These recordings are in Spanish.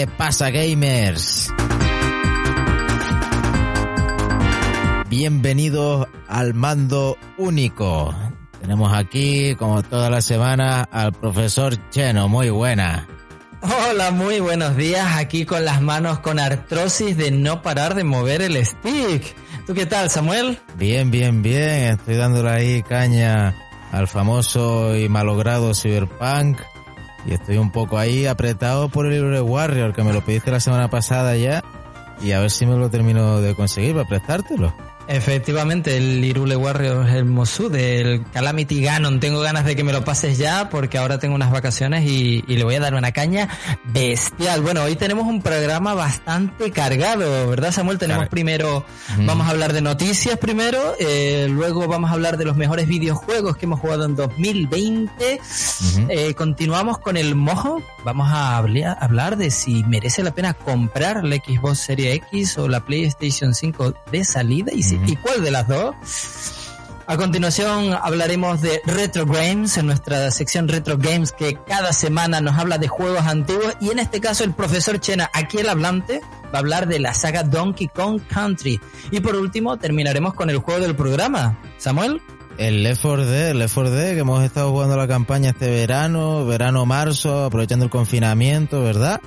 ¿Qué pasa, gamers? Bienvenidos al mando único. Tenemos aquí, como toda la semana, al profesor Cheno. Muy buena. Hola, muy buenos días. Aquí con las manos con artrosis de no parar de mover el stick. ¿Tú qué tal, Samuel? Bien, bien, bien. Estoy dándole ahí caña al famoso y malogrado Cyberpunk. Y estoy un poco ahí apretado por el libro de Warrior, que me lo pediste la semana pasada ya. Y a ver si me lo termino de conseguir para prestártelo. Efectivamente, el Irule Warrior es el Mosu del Calamity Ganon. Tengo ganas de que me lo pases ya porque ahora tengo unas vacaciones y, y, le voy a dar una caña bestial. Bueno, hoy tenemos un programa bastante cargado, ¿verdad Samuel? Tenemos Claro. primero, Mm. vamos a hablar de noticias primero, eh, luego vamos a hablar de los mejores videojuegos que hemos jugado en 2020. Ujú. Eh, continuamos con el mojo. Vamos a hablar, hablar de si merece la pena comprar la Xbox Series X o la PlayStation 5 de salida y, si- Y cuál de las dos. A continuación hablaremos de Retro Games en nuestra sección Retro Games que cada semana nos habla de juegos antiguos y en este caso el profesor Chena, aquí el hablante, va a hablar de la saga Donkey Kong Country. Y por último terminaremos con el juego del programa. Samuel. El Left 4 Dead, el Left 4 Dead, que hemos estado jugando la campaña este verano, verano-marzo, aprovechando el confinamiento, ¿verdad?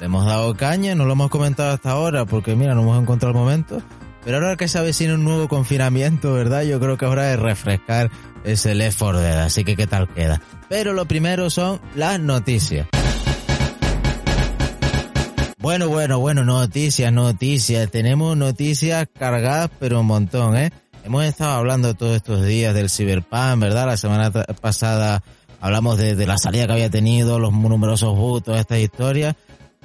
Le hemos dado caña, no lo hemos comentado hasta ahora, porque mira, no hemos encontrado el momento. Pero ahora que se avecina un nuevo confinamiento, ¿verdad? Yo creo que es hora de refrescar ese Left 4 Dead, así que qué tal queda. Pero lo primero son las noticias. Bueno, bueno, bueno, noticias, noticias. Tenemos noticias cargadas, pero un montón, ¿eh? Hemos estado hablando todos estos días del Cyberpunk, ¿verdad? La semana pasada hablamos de, de la salida que había tenido, los numerosos todas estas historias.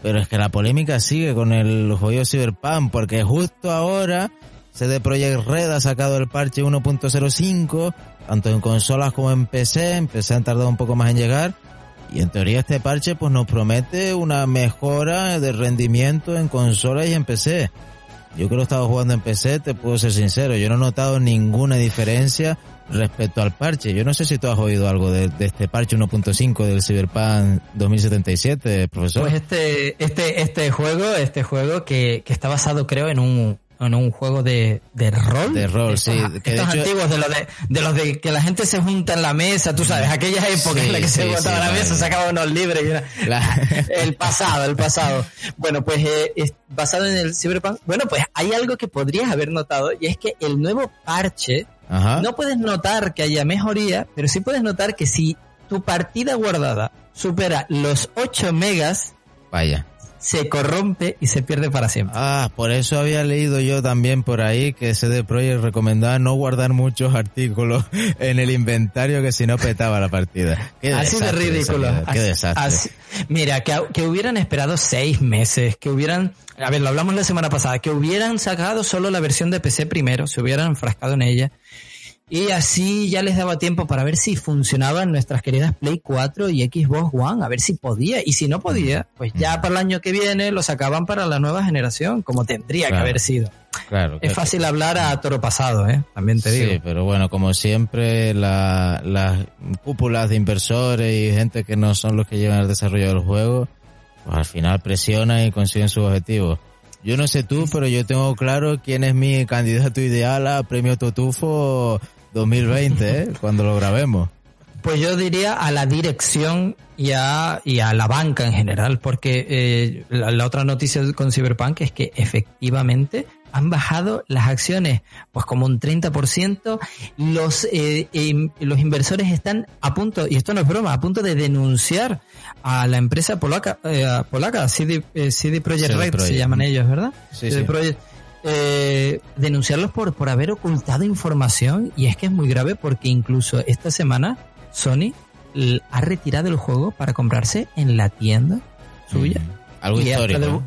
Pero es que la polémica sigue con el juego Cyberpunk, porque justo ahora CD Projekt Red ha sacado el parche 1.05, tanto en consolas como en PC. En PC han tardado un poco más en llegar. Y en teoría este parche pues nos promete una mejora de rendimiento en consolas y en PC. Yo que lo he estado jugando en PC, te puedo ser sincero, yo no he notado ninguna diferencia respecto al parche. Yo no sé si tú has oído algo de, de este parche 1.5 del Cyberpunk 2077, profesor. Pues este, este, este juego, este juego que, que está basado creo en un, en un juego de, de rol. De rol, Estos- sí, que de estos hecho- antiguos, de los de, de los de que la gente se junta en la mesa, tú sabes, aquellas épocas Sí, en las que se juntaba sí, la mesa, sacaba unos libros y una- La- el pasado, el pasado. Bueno, pues eh, es basado en el Cyberpunk. Bueno, pues hay algo que podrías haber notado y es que el nuevo parche Ajá. no puedes notar que haya mejoría, pero sí puedes notar que si tu partida guardada supera los 8 megas, Vaya. se corrompe y se pierde para siempre. Ah, por eso había leído yo también por ahí que CD Projekt recomendaba no guardar muchos artículos en el inventario que si no petaba la partida. Qué Así de desastre ridículo. esa vida, Qué desastre. así- mira, que, que hubieran esperado seis meses, que hubieran, a ver, lo hablamos la semana pasada, que hubieran sacado solo la versión de PC primero, se hubieran enfrascado en ella. Y así ya les daba tiempo para ver si funcionaban nuestras queridas Play 4 y Xbox One, a ver si podía. Y si no podía, pues ya para el año que viene lo sacaban para la nueva generación, como tendría Claro. que haber sido. Claro. Es fácil hablar a toro pasado, ¿eh? También te digo. Sí, pero bueno, como siempre, la- las cúpulas de inversores y gente que no son los que llevan el desarrollo del juego, pues al final presionan y consiguen sus objetivos. Yo no sé tú, pero yo tengo claro quién es mi candidato ideal a Premio Totufo 2020, ¿eh? cuando lo grabemos. Pues yo diría a la dirección y a, y a la banca en general, porque eh, la, la otra noticia con Cyberpunk es que efectivamente han bajado las acciones pues como un 30%, los, eh, em, los inversores están a punto, y esto no es broma, a punto de denunciar a la empresa polaca, eh, polaca CD, eh, CD Projekt Red se Projekt. llaman ellos, ¿verdad? Sí, CD sí. Eh, denunciarlos por, por haber ocultado información y es que es muy grave porque incluso esta semana Sony ha retirado el juego para comprarse en la tienda suya. Mm, algo histórico.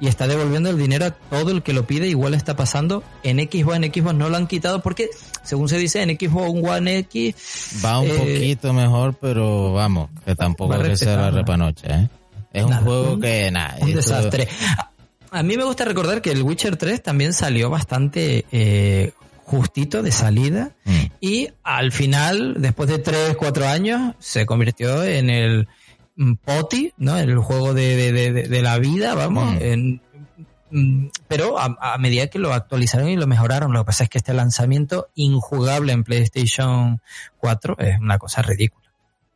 y está devolviendo el dinero a todo el que lo pide. Igual está pasando en Xbox. En Xbox no lo han quitado porque, según se dice, en Xbox One X... Va un eh, poquito mejor, pero vamos, que tampoco es que sea la repanoche. ¿eh? Es un juego que, nada... Un desastre. A mí me gusta recordar que el Witcher 3 también salió bastante eh, justito de salida mm. y al final, después de 3, 4 años, se convirtió en el mm, POTI, ¿no? El juego de, de, la vida, vamos, mm. en, pero a, medida que lo actualizaron y lo mejoraron, lo que pasa es que este lanzamiento injugable en PlayStation 4 es una cosa ridícula.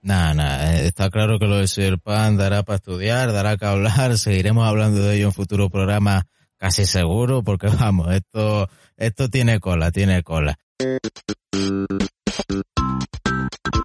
Nada, nada, eh, está claro que lo de Cyberpunk dará para estudiar, dará que hablar, seguiremos hablando de ello en futuro programa casi seguro, porque vamos, esto, esto tiene cola, tiene cola.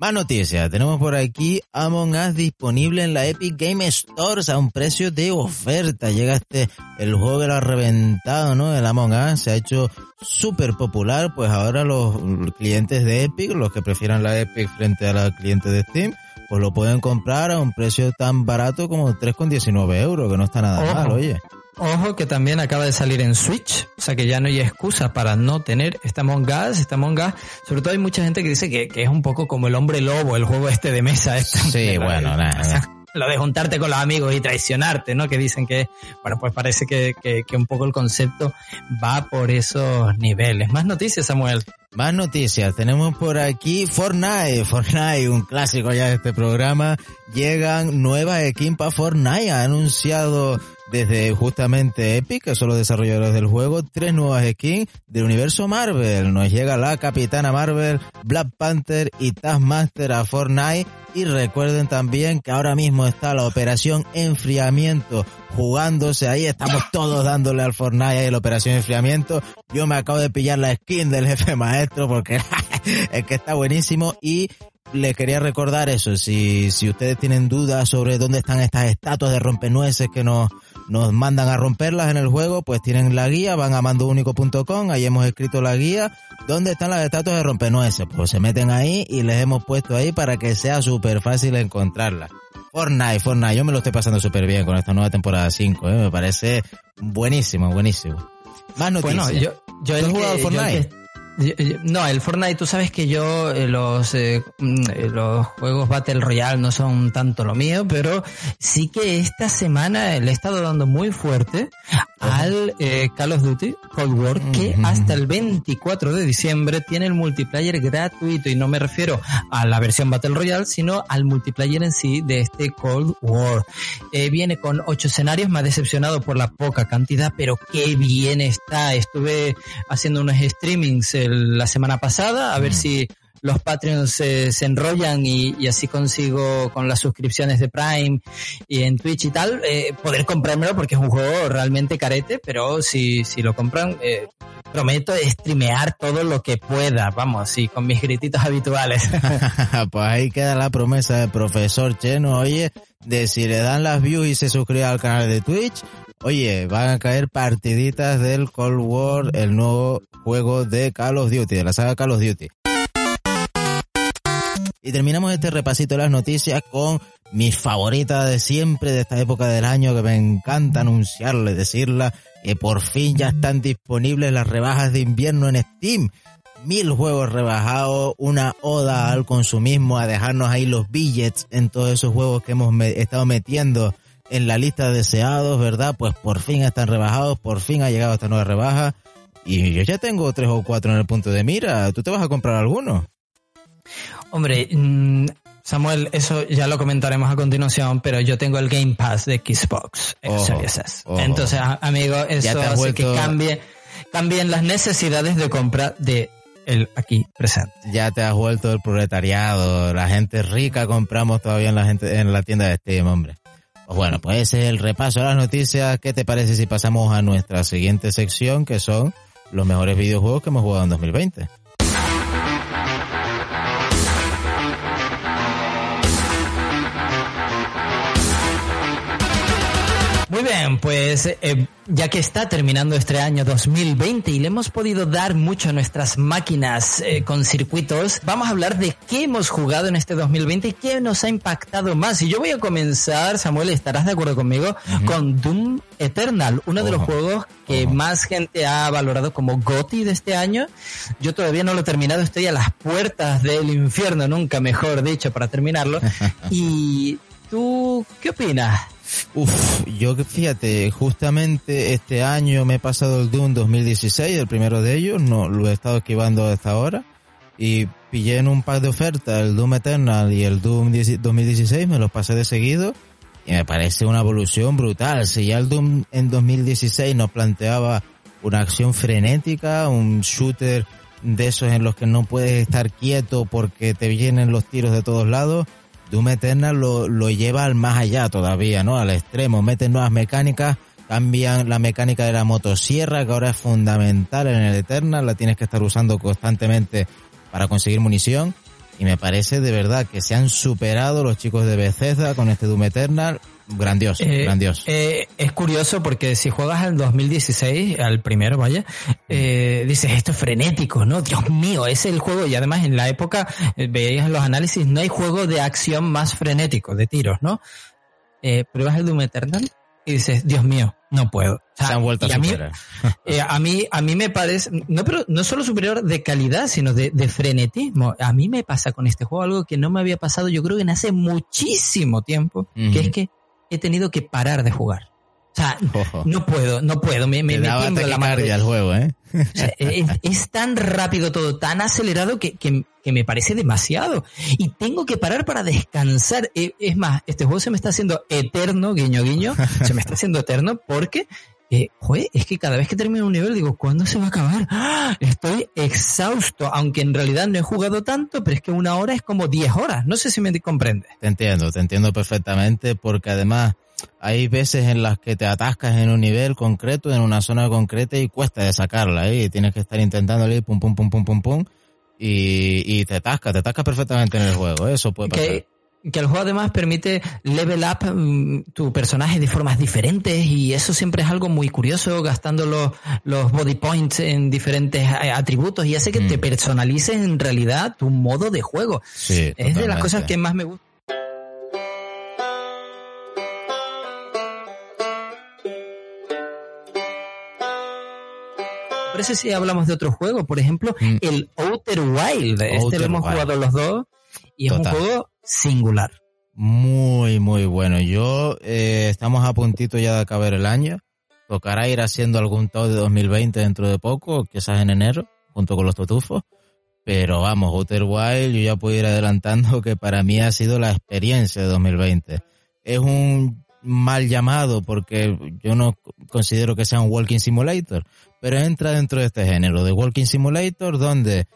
Más noticias, tenemos por aquí Among Us disponible en la Epic Game Stores a un precio de oferta. Llega este, el juego que lo ha reventado, ¿no? El Among Us se ha hecho súper popular, pues ahora los clientes de Epic, los que prefieran la Epic frente a los clientes de Steam, pues lo pueden comprar a un precio tan barato como 3,19 euros, que no está nada mal, oye. Ojo que también acaba de salir en Switch, o sea que ya no hay excusa para no tener esta Among Us, esta Among Us. Sobre todo hay mucha gente que dice que, es un poco como el hombre lobo, el juego este de mesa. Este, sí, bueno, nada. Lo de juntarte con los amigos y traicionarte, ¿no? Que dicen que, bueno, pues parece que, que, que un poco el concepto va por esos niveles. Más noticias, Samuel. Más noticias, tenemos por aquí Fortnite, Fortnite, un clásico ya de este programa. Llegan nuevas equipas Fortnite, ha anunciado desde justamente Epic, que son los desarrolladores del juego, tres nuevas skins del universo Marvel. Nos llega la Capitana Marvel, Black Panther y Taskmaster a Fortnite. Y recuerden también que ahora mismo está la operación enfriamiento jugándose ahí. Estamos todos dándole al Fortnite ahí la operación enfriamiento. Yo me acabo de pillar la skin del jefe maestro porque es que está buenísimo y les quería recordar eso, si, si ustedes tienen dudas sobre dónde están estas estatuas de rompenueces que nos, nos mandan a romperlas en el juego, pues tienen la guía, van a mandounico.com, ahí hemos escrito la guía, dónde están las estatuas de rompenueces, pues se meten ahí y les hemos puesto ahí para que sea súper fácil encontrarlas. Fortnite, Fortnite, yo me lo estoy pasando súper bien con esta nueva temporada 5, ¿eh? me parece buenísimo, buenísimo. Más noticias. Bueno, yo, yo he jugado Fortnite. No, el Fortnite, tú sabes que yo eh, los, eh, mm, eh, los juegos Battle Royale no son tanto lo mío, pero sí que esta semana le he estado dando muy fuerte al Call of Duty Cold War, que hasta el 24 de diciembre tiene el multiplayer gratuito y no me refiero a la versión Battle Royale, sino al multiplayer en sí de este Cold War. viene con ocho escenarios, me ha decepcionado por la poca cantidad, pero qué bien está. Estuve haciendo unos streamings la semana pasada, a ver mm. si los Patreons se, enrollan y, así consigo con las suscripciones de Prime y en Twitch y tal, eh, poder comprármelo porque es un juego realmente carete, pero si, si lo compran, eh, prometo streamear todo lo que pueda, vamos, así con mis grititos habituales. pues ahí queda la promesa del profesor Cheno, oye, de si le dan las views y se suscribe al canal de Twitch, Oye, van a caer partiditas del Cold War, el nuevo juego de Call of Duty, de la saga Call of Duty. Y terminamos este repasito de las noticias con mi favorita de siempre de esta época del año que me encanta anunciarle, decirla, que por fin ya están disponibles las rebajas de invierno en Steam. Mil juegos rebajados, una oda al consumismo, a dejarnos ahí los billets en todos esos juegos que hemos estado metiendo en la lista de deseados, ¿verdad? Pues por fin están rebajados, por fin ha llegado esta nueva rebaja. Y yo ya tengo tres o cuatro en el punto de mira. ¿Tú te vas a comprar alguno? Hombre, mm, Samuel, eso ya lo comentaremos a continuación, pero yo tengo el Game Pass de Xbox Entonces, amigo, eso hace que cambie, cambien las necesidades de compra de el aquí presente. Ya te has vuelto el proletariado. La gente rica compramos todavía en la gente en la tienda de Steam, hombre. Pues bueno, pues ese es el repaso de las noticias. ¿Qué te parece si pasamos a nuestra siguiente sección, que son los mejores videojuegos que hemos jugado en 2020? Bien, pues eh, ya que está terminando este año 2020 y le hemos podido dar mucho a nuestras máquinas eh, con circuitos, vamos a hablar de qué hemos jugado en este 2020 y qué nos ha impactado más. Y yo voy a comenzar, Samuel, estarás de acuerdo conmigo, con Doom Eternal, uno de los juegos que más gente ha valorado como GOTI de este año. Yo todavía no lo he terminado, estoy a las puertas del infierno, nunca mejor dicho, para terminarlo. y tú, ¿qué opinas? Uf, yo fíjate, justamente este año me he pasado el Doom 2016, el primero de ellos, no lo he estado esquivando hasta ahora y pillé en un par de ofertas el Doom Eternal y el Doom 2016, me los pasé de seguido y me parece una evolución brutal. Si ya el Doom en 2016 nos planteaba una acción frenética, un shooter de esos en los que no puedes estar quieto porque te vienen los tiros de todos lados, Doom Eternal lo, lo lleva al más allá todavía, ¿no? Al extremo, meten nuevas mecánicas, cambian la mecánica de la motosierra, que ahora es fundamental en el Eternal, la tienes que estar usando constantemente para conseguir munición. Y me parece de verdad que se han superado los chicos de Bethesda con este Doom Eternal grandioso, Eh, grandioso. eh, es curioso porque si juegas al 2016, al primero, vaya, eh, dices, esto es frenético, ¿no? Dios mío, es el juego. Y además en la época, eh, veías los análisis, no hay juego de acción más frenético, de tiros, ¿no? Eh, pruebas el Doom Eternal y dices, Dios mío, no puedo. O sea, se han vuelto a a mí, eh, a mí, a mí me parece, no, pero no solo superior de calidad, sino de, de frenetismo. A mí me pasa con este juego algo que no me había pasado, yo creo que en hace muchísimo tiempo, Ujú. que es que he tenido que parar de jugar. O sea, Ojo. no puedo, no puedo, me, me, Te me daba tiembla la mano. el juego, ¿eh? O sea, es, es tan rápido todo, tan acelerado que, que, que me parece demasiado. Y tengo que parar para descansar. Eh, Es más, este juego se me está haciendo eterno, guiño guiño, se me está haciendo eterno porque, eh, joder, es que cada vez que termino un nivel digo, ¿cuándo se va a acabar? ¡Ah! Estoy exhausto, aunque en realidad no he jugado tanto, pero es que una hora es como 10 horas. No sé si me comprendes. Te entiendo, te entiendo perfectamente porque además hay veces en las que te atascas en un nivel concreto, en una zona concreta y cuesta de sacarla, ¿eh? Y tienes que estar intentándole pum pum pum pum pum pum y, y te atascas, te atascas perfectamente en el juego, ¿eh? eso puede pasar. que, que el juego además permite level up mm, tu personaje de formas diferentes y eso siempre es algo muy curioso, gastando los, los body points en diferentes eh, atributos y hace que Mm. te personalices en realidad tu modo de juego. Sí, Es de las cosas que más me gusta. Por eso si hablamos de otro juego, por ejemplo, Mm. el Outer Wild. Este lo hemos Wild. jugado los dos y es Total. un juego singular. Muy, muy bueno. Yo, eh, estamos a puntito ya de acabar el año. Tocará ir haciendo algún top de 2020 dentro de poco, quizás en enero, junto con los totufos. Pero vamos, Outer Wild, yo ya puedo ir adelantando que para mí ha sido la experiencia de 2020. Es un mal llamado porque yo no considero que sea un Walking Simulator, pero entra dentro de este género de Walking Simulator donde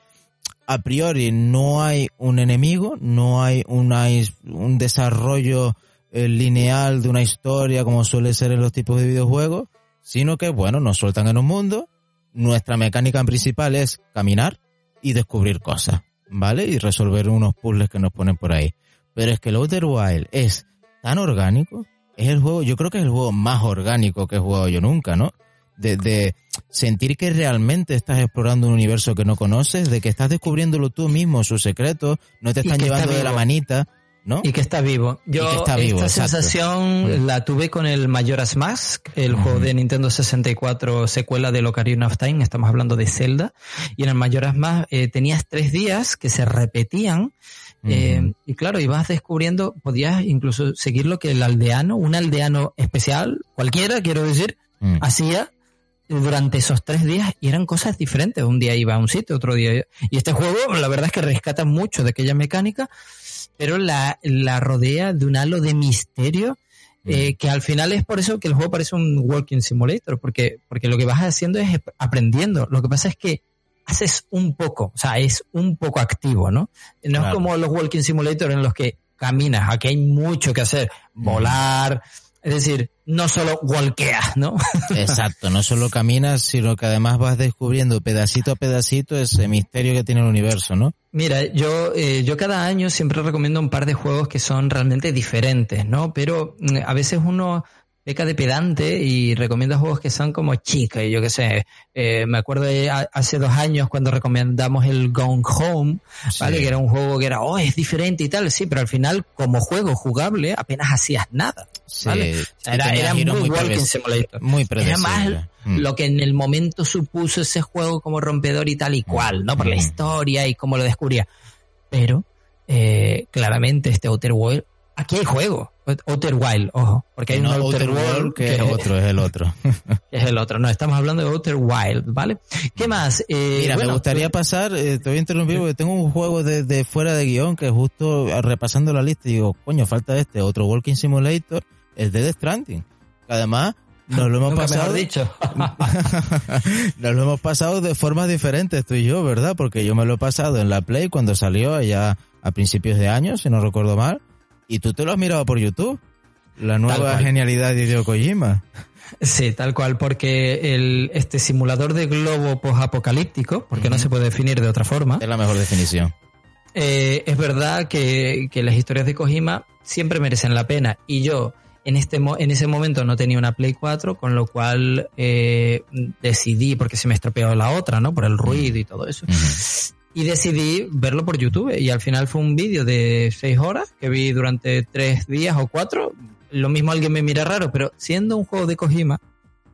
a priori no hay un enemigo, no hay una, un desarrollo eh, lineal de una historia como suele ser en los tipos de videojuegos, sino que, bueno, nos sueltan en un mundo, nuestra mecánica principal es caminar y descubrir cosas, ¿vale? Y resolver unos puzzles que nos ponen por ahí. Pero es que el Outer Wild es tan orgánico, es el juego, yo creo que es el juego más orgánico que he jugado yo nunca, ¿no? De, de sentir que realmente estás explorando un universo que no conoces, de que estás descubriéndolo tú mismo, sus secretos, no te están llevando de la manita, ¿no? Y que está vivo. Yo está vivo, esta exacto. sensación la tuve con el Majora's Mask, el juego de Nintendo 64, secuela del Ocarina of Time, estamos hablando de Zelda, y en el Majora's Mask eh, tenías tres días que se repetían, eh, y claro, ibas descubriendo, podías incluso seguir lo que el aldeano, un aldeano especial, cualquiera, quiero decir, Mm. hacía durante esos tres días y eran cosas diferentes. Un día iba a un sitio, otro día. Y este juego, la verdad es que rescata mucho de aquella mecánica, pero la, la rodea de un halo de misterio. eh, que al final es por eso que el juego parece un walking simulator, porque, porque lo que vas haciendo es aprendiendo. Lo que pasa es que haces un poco, o sea, es un poco activo, ¿no? No es como los walking simulator en los que caminas, aquí hay mucho que hacer, volar, es decir, no solo walkeas, ¿no? Exacto, no solo caminas, sino que además vas descubriendo pedacito a pedacito ese misterio que tiene el universo, ¿no? Mira, yo, eh, yo cada año siempre recomiendo un par de juegos que son realmente diferentes, ¿no? Pero mm, a veces uno peca de pedante y recomienda juegos que son como chicas. Y yo qué sé, eh, me acuerdo de hace dos años cuando recomendamos el Gone Home, ¿vale? Que era un juego que era, oh, es diferente y tal, sí, pero al final, como juego jugable, apenas hacías nada. ¿vale? era, muy, Walking Simulator. Muy Era más mm. lo que en el momento supuso ese juego como rompedor y tal y cual, ¿no? Por la mm. historia y cómo lo descubría. Pero, eh, claramente este Outer World Aquí hay juego. Outer Wild, ojo. Porque hay un Outer, World que, es otro, es el otro. es el otro. No, estamos hablando de Outer Wild, ¿vale? ¿Qué más? Eh, Mira, me gustaría pasar, eh, te voy a interrumpir porque tengo un juego de, fuera de guion que justo ah, repasando la lista digo, coño, falta este, otro Walking Simulator, el de Death Stranding. Además, nos lo hemos pasado. dicho. nos lo hemos pasado de formas diferentes tú y yo, ¿verdad? Porque yo me lo he pasado en la Play cuando salió allá a principios de año, si no recuerdo mal y tú te lo has mirado por YouTube. La nueva genialidad de Hideo Kojima. Sí, tal cual, porque el, este simulador de globo post-apocalíptico, porque no se puede definir de otra forma. Es la mejor definición. Eh, es verdad que, las historias de Kojima siempre merecen la pena. Y yo, en, este, en ese momento no tenía una Play 4, con lo cual eh, decidí, porque se me estropeó la otra, ¿no? Por el ruido y todo eso y decidí verlo por YouTube y al final fue un vídeo de seis horas que vi durante tres días o cuatro. Lo mismo alguien me mira raro, pero siendo un juego de Kojima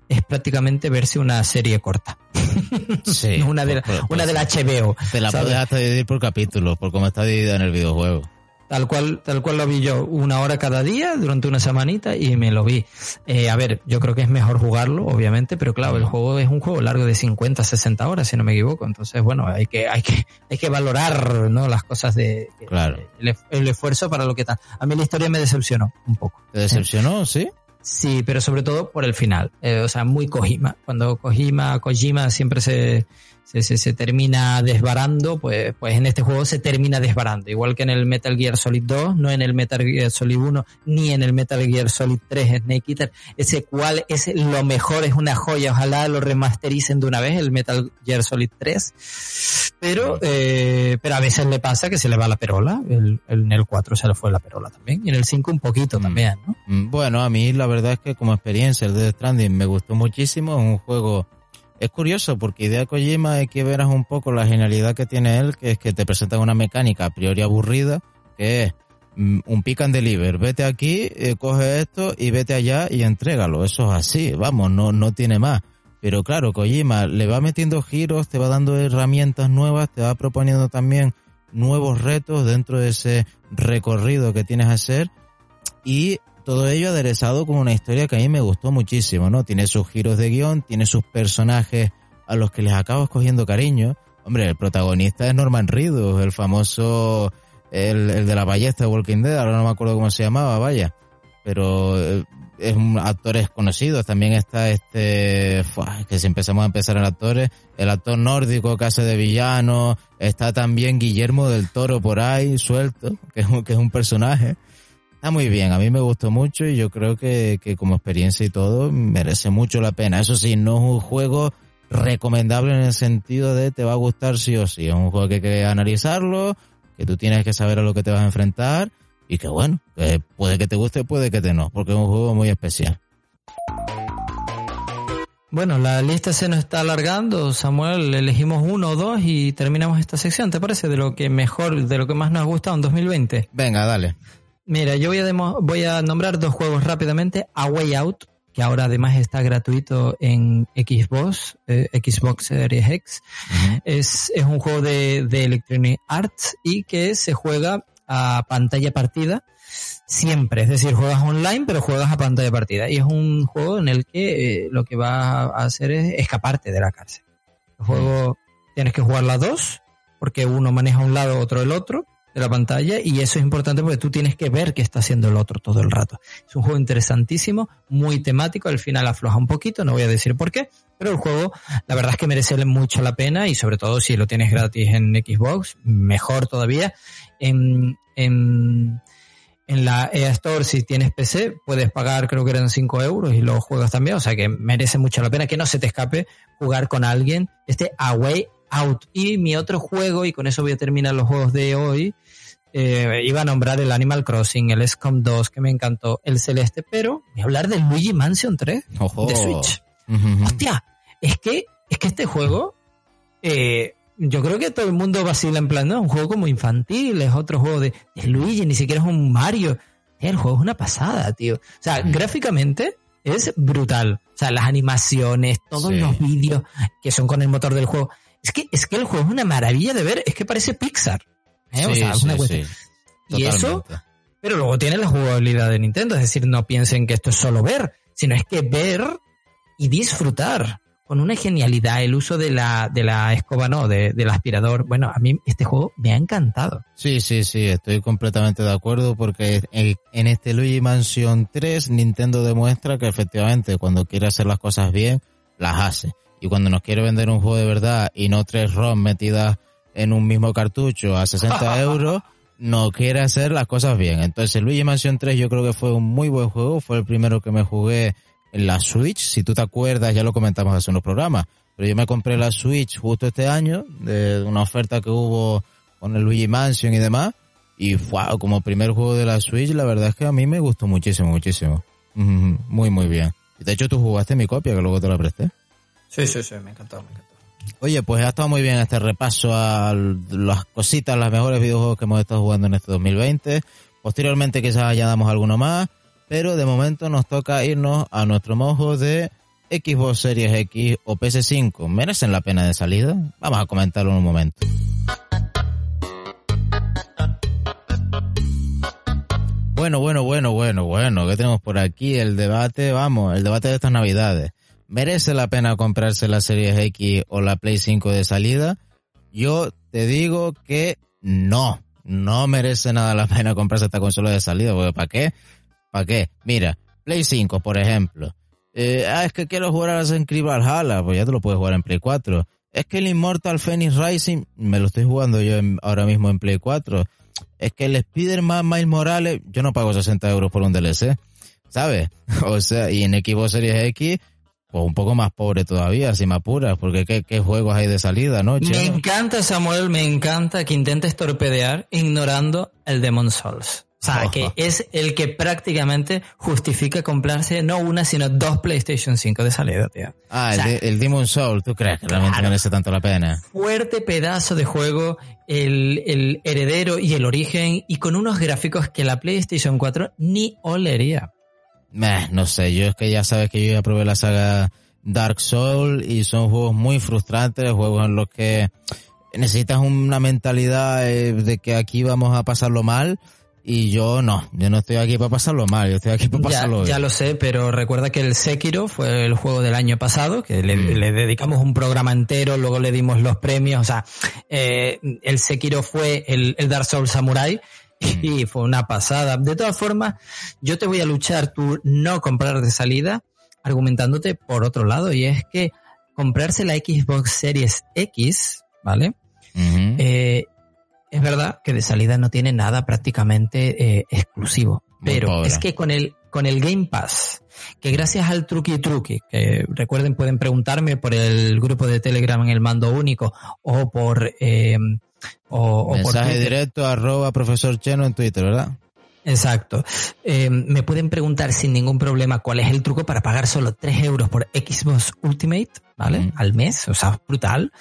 es prácticamente verse una serie corta. Sí. una de, la, una de la HBO. Te la puedes hasta dividir por capítulos, por cómo está dividida en el videojuego. Tal cual, tal cual lo vi yo, una hora cada día durante una semanita y me lo vi. Eh, a ver, yo creo que es mejor jugarlo, obviamente, pero claro, el juego es un juego largo de 50, 60 horas, si no me equivoco. Entonces, bueno, hay que, hay que, hay que valorar, ¿no? Las cosas de, claro. el, esfuerzo para lo que tal. A mí la historia me decepcionó un poco. ¿Te decepcionó, sí? Sí, pero sobre todo por el final. Eh, o sea, muy Kojima. Cuando Kojima, Kojima siempre se, se, se, termina desbarando, pues, pues en este juego se termina desbarando. Igual que en el Metal Gear Solid 2, no en el Metal Gear Solid 1, ni en el Metal Gear Solid 3 Snake Eater. Ese cual es lo mejor, es una joya. Ojalá lo remastericen de una vez, el Metal Gear Solid 3. Pero, eh, pero a veces le pasa que se le va la perola. El, en el 4 se le fue la perola también. Y en el 5 un poquito mm. también, ¿no? Mm, bueno, a mí la verdad es que como experiencia el Death Stranding me gustó muchísimo. Es un juego es curioso porque idea Kojima que veras un poco la genialidad que tiene él, que es que te presentan una mecánica a priori aburrida, que es mm, un pick and deliver. Vete aquí, eh, coge esto y vete allá y entrégalo. Eso es así, vamos, no, no tiene más. Pero claro, Kojima le va metiendo giros, te va dando herramientas nuevas, te va proponiendo también nuevos retos dentro de ese recorrido que tienes que hacer y todo ello aderezado con una historia que a mí me gustó muchísimo, ¿no? Tiene sus giros de guion, tiene sus personajes a los que les acabo escogiendo cariño. Hombre, el protagonista es Norman Reedus, el famoso, el, de la ballesta de Walking Dead, ahora no me acuerdo cómo se llamaba, vaya. Pero eh, es un actor conocido, también está este, que si empezamos a empezar en actores, el actor nórdico que hace de villano, está también Guillermo del Toro por ahí, suelto, que que es un personaje. Está muy bien, a mí me gustó mucho y yo creo que, que como experiencia y todo merece mucho la pena. Eso sí, no es un juego recomendable en el sentido de te va a gustar sí o sí. Es un juego que hay que analizarlo, que tú tienes que saber a lo que te vas a enfrentar y que bueno, puede que te guste, puede que te no, porque es un juego muy especial. Bueno, la lista se nos está alargando, Samuel. Elegimos uno o dos y terminamos esta sección, ¿te parece? De lo que mejor, de lo que más nos ha gustado en 2020. Venga, dale. Mira, yo voy a, voy a nombrar dos juegos rápidamente. A Way Out, que ahora además está gratuito en Xbox, eh, Xbox Series X. es, es un juego de, de Electronic Arts y que se juega a pantalla partida siempre. Es decir, juegas online, pero juegas a pantalla partida. Y es un juego en el que eh, lo que va a hacer es escaparte de la cárcel. El juego tienes que jugar las dos, porque uno maneja un lado, otro el otro de la pantalla y eso es importante porque tú tienes que ver qué está haciendo el otro todo el rato. Es un juego interesantísimo, muy temático, al final afloja un poquito, no voy a decir por qué, pero el juego la verdad es que merece mucho la pena y sobre todo si lo tienes gratis en Xbox, mejor todavía. En, en, en la EA Store, si tienes PC, puedes pagar, creo que eran 5 euros y lo juegas también, o sea que merece mucho la pena que no se te escape jugar con alguien este Away Out. Y mi otro juego, y con eso voy a terminar los juegos de hoy, eh, iba a nombrar el Animal Crossing, el SCOM 2, que me encantó, el Celeste, pero voy a hablar del Luigi Mansion 3 Ojo. de Switch. Hostia, es que, es que este juego, eh, yo creo que todo el mundo vacila en plan, no, es un juego como infantil, es otro juego de, de Luigi, ni siquiera es un Mario. Tío, el juego es una pasada, tío. O sea, gráficamente es brutal. O sea, las animaciones, todos Sí. los vídeos que son con el motor del juego. Es que, es que el juego es una maravilla de ver, es que parece Pixar. ¿Eh? o Sí, sea, es sí, cuestión-. Y eso, pero luego tiene la jugabilidad de Nintendo, es decir, no piensen que esto es solo ver, sino es que ver y disfrutar con una genialidad, el uso de la, de la escoba, no, de, del aspirador. Bueno, a mí este juego me ha encantado. Sí, sí, sí, estoy completamente de acuerdo porque en, en este Luigi Mansion 3 Nintendo demuestra que efectivamente cuando quiere hacer las cosas bien, las hace. Y cuando nos quiere vender un juego de verdad y no tres ROM metidas en un mismo cartucho a 60 euros, no quiere hacer las cosas bien. Entonces Luigi Mansion 3 yo creo que fue un muy buen juego, fue el primero que me jugué en la Switch, si tú te acuerdas, ya lo comentamos hace unos programas, pero yo me compré la Switch justo este año, de una oferta que hubo con el Luigi Mansion y demás, y fue como primer juego de la Switch, la verdad es que a mí me gustó muchísimo, muchísimo. Muy, muy bien. Y de hecho tú jugaste mi copia, que luego te la presté. Sí, sí, sí, me encantó, me encantó. Oye, pues ha estado muy bien este repaso a las cositas, los mejores videojuegos que hemos estado jugando en este 2020. Posteriormente quizás añadamos alguno más, pero de momento nos toca irnos a nuestro mojo de Xbox Series X o PS5. ¿Merecen la pena de salida? Vamos a comentarlo en un momento. Bueno, bueno, bueno, bueno, bueno, ¿qué tenemos por aquí? El debate, vamos, el debate de estas navidades. ¿Merece la pena comprarse la Series X o la Play 5 de salida? Yo te digo que no, no merece nada la pena comprarse esta consola de salida, porque ¿para qué? ¿Para qué? Mira, Play 5, por ejemplo. Eh, ah, es que quiero jugar a Creed Valhalla, pues ya te lo puedes jugar en Play 4. Es que el Immortal Phoenix Rising, me lo estoy jugando yo ahora mismo en Play 4. Es que el Spider-Man Miles Morales, yo no pago 60 euros por un DLC, ¿sabes? O sea, y en Xbox Series X, pues un poco más pobre todavía, si me apuras, porque ¿qué, qué juegos hay de salida, no? Me encanta, Samuel, me encanta que intentes torpedear ignorando el Demon Souls. O sea, que es el que prácticamente justifica comprarse no una, sino dos PlayStation 5 de salida, tío. Ah, O el, de- el Demon Soul, ¿tú crees que realmente Claro. merece tanto la pena? fuerte pedazo de juego, el, el heredero y el origen, y con unos gráficos que la PlayStation 4 ni olería. Meh, no sé, yo es que ya sabes que yo ya probé la saga Dark Soul y son juegos muy frustrantes, juegos en los que necesitas una mentalidad eh, de que aquí vamos a pasarlo mal y yo no, yo no estoy aquí para pasarlo mal, yo estoy aquí para Ya, pasarlo ya bien. lo sé, pero recuerda que el Sekiro fue el juego del año pasado, que le, Mm. le dedicamos un programa entero, luego le dimos los premios, o sea, eh, el Sekiro fue el, el Dark Souls Samurai y fue una pasada. De todas formas, yo te voy a luchar tu no comprar de salida argumentándote por otro lado y es que comprarse la Xbox Series X, ¿vale? Eh, es verdad que de salida no tiene nada prácticamente eh, exclusivo. Muy Pero pobre. es que con el, con el Game Pass, que gracias al truqui truqui, que recuerden pueden preguntarme por el grupo de Telegram en el mando único o por, eh, o, o por Mensaje Twitter. directo arroba profesor Cheno en Twitter, ¿verdad? Exacto. Eh, me pueden preguntar sin ningún problema cuál es el truco para pagar solo 3 euros por Xbox Ultimate, ¿vale? Mm. Al mes, o sea, brutal.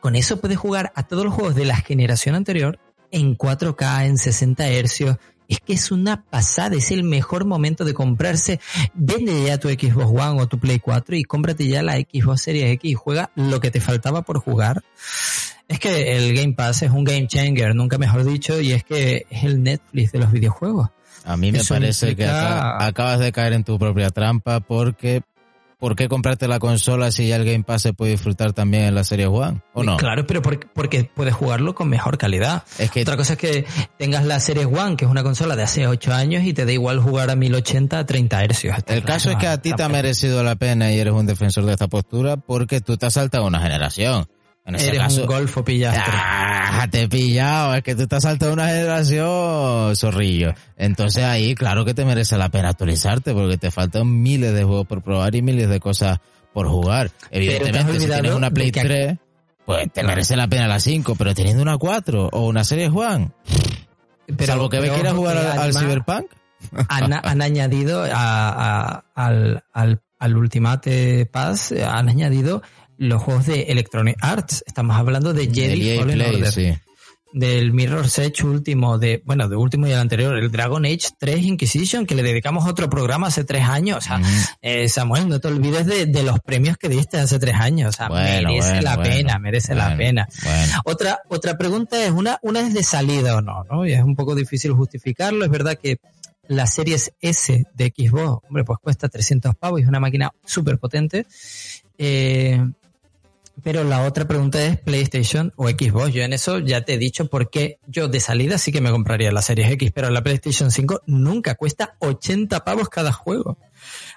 Con eso puedes jugar a todos los juegos de la generación anterior en 4K, en 60 hercios. Es que es una pasada, es el mejor momento de comprarse. Vende ya tu Xbox One o tu Play 4 y cómprate ya la Xbox Series X y juega lo que te faltaba por jugar. Es que el Game Pass es un game changer, nunca mejor dicho, y es que es el Netflix de los videojuegos. A mí me Eso parece que acabas de caer en tu propia trampa porque ¿por qué comprarte la consola si ya el Game Pass se puede disfrutar también en la serie One? ¿O no? Claro, pero porque, porque puedes jugarlo con mejor calidad. Es que Otra cosa es que tengas la Series One, que es una consola de hace 8 años, y te da igual jugar a 1080 a 30 hercios. Está el caso es que a ti te ha merecido la pena y eres un defensor de esta postura porque tú te has saltado una generación. En ese Eres caso, un golfo pillastre. Ah, te he pillado, es que tú te has saltado una generación, zorrillo. Entonces ahí, claro que te merece la pena actualizarte porque te faltan miles de juegos por probar y miles de cosas por jugar. Evidentemente, si tienes una Play que- 3, pues te merece la pena la 5, pero teniendo una 4 o una One, Pero, Salvo que quieras jugar al, Cyberpunk. Han, han añadido a, al, al, al Ultimate Pass, han añadido los juegos de Electronic Arts. Estamos hablando de Jedi Fallen Order. Sí del Mirror's Edge último, de, bueno, de último y el anterior, el Dragon Age 3 Inquisition, que le dedicamos otro programa hace tres años. O sea, eh, Samuel, no te olvides de, de, los premios que diste hace tres años. O sea, merece la pena, merece la pena. Otra, otra pregunta es, una, una es de salida o no, ¿no? Y es un poco difícil justificarlo. Es verdad que la Series S de Xbox, hombre, pues cuesta 300 pavos y es una máquina súper potente. Eh, pero la otra pregunta es PlayStation o Xbox. Yo en eso ya te he dicho porque yo de salida sí que me compraría la Series X, pero la PlayStation 5 nunca cuesta 80 pavos cada juego.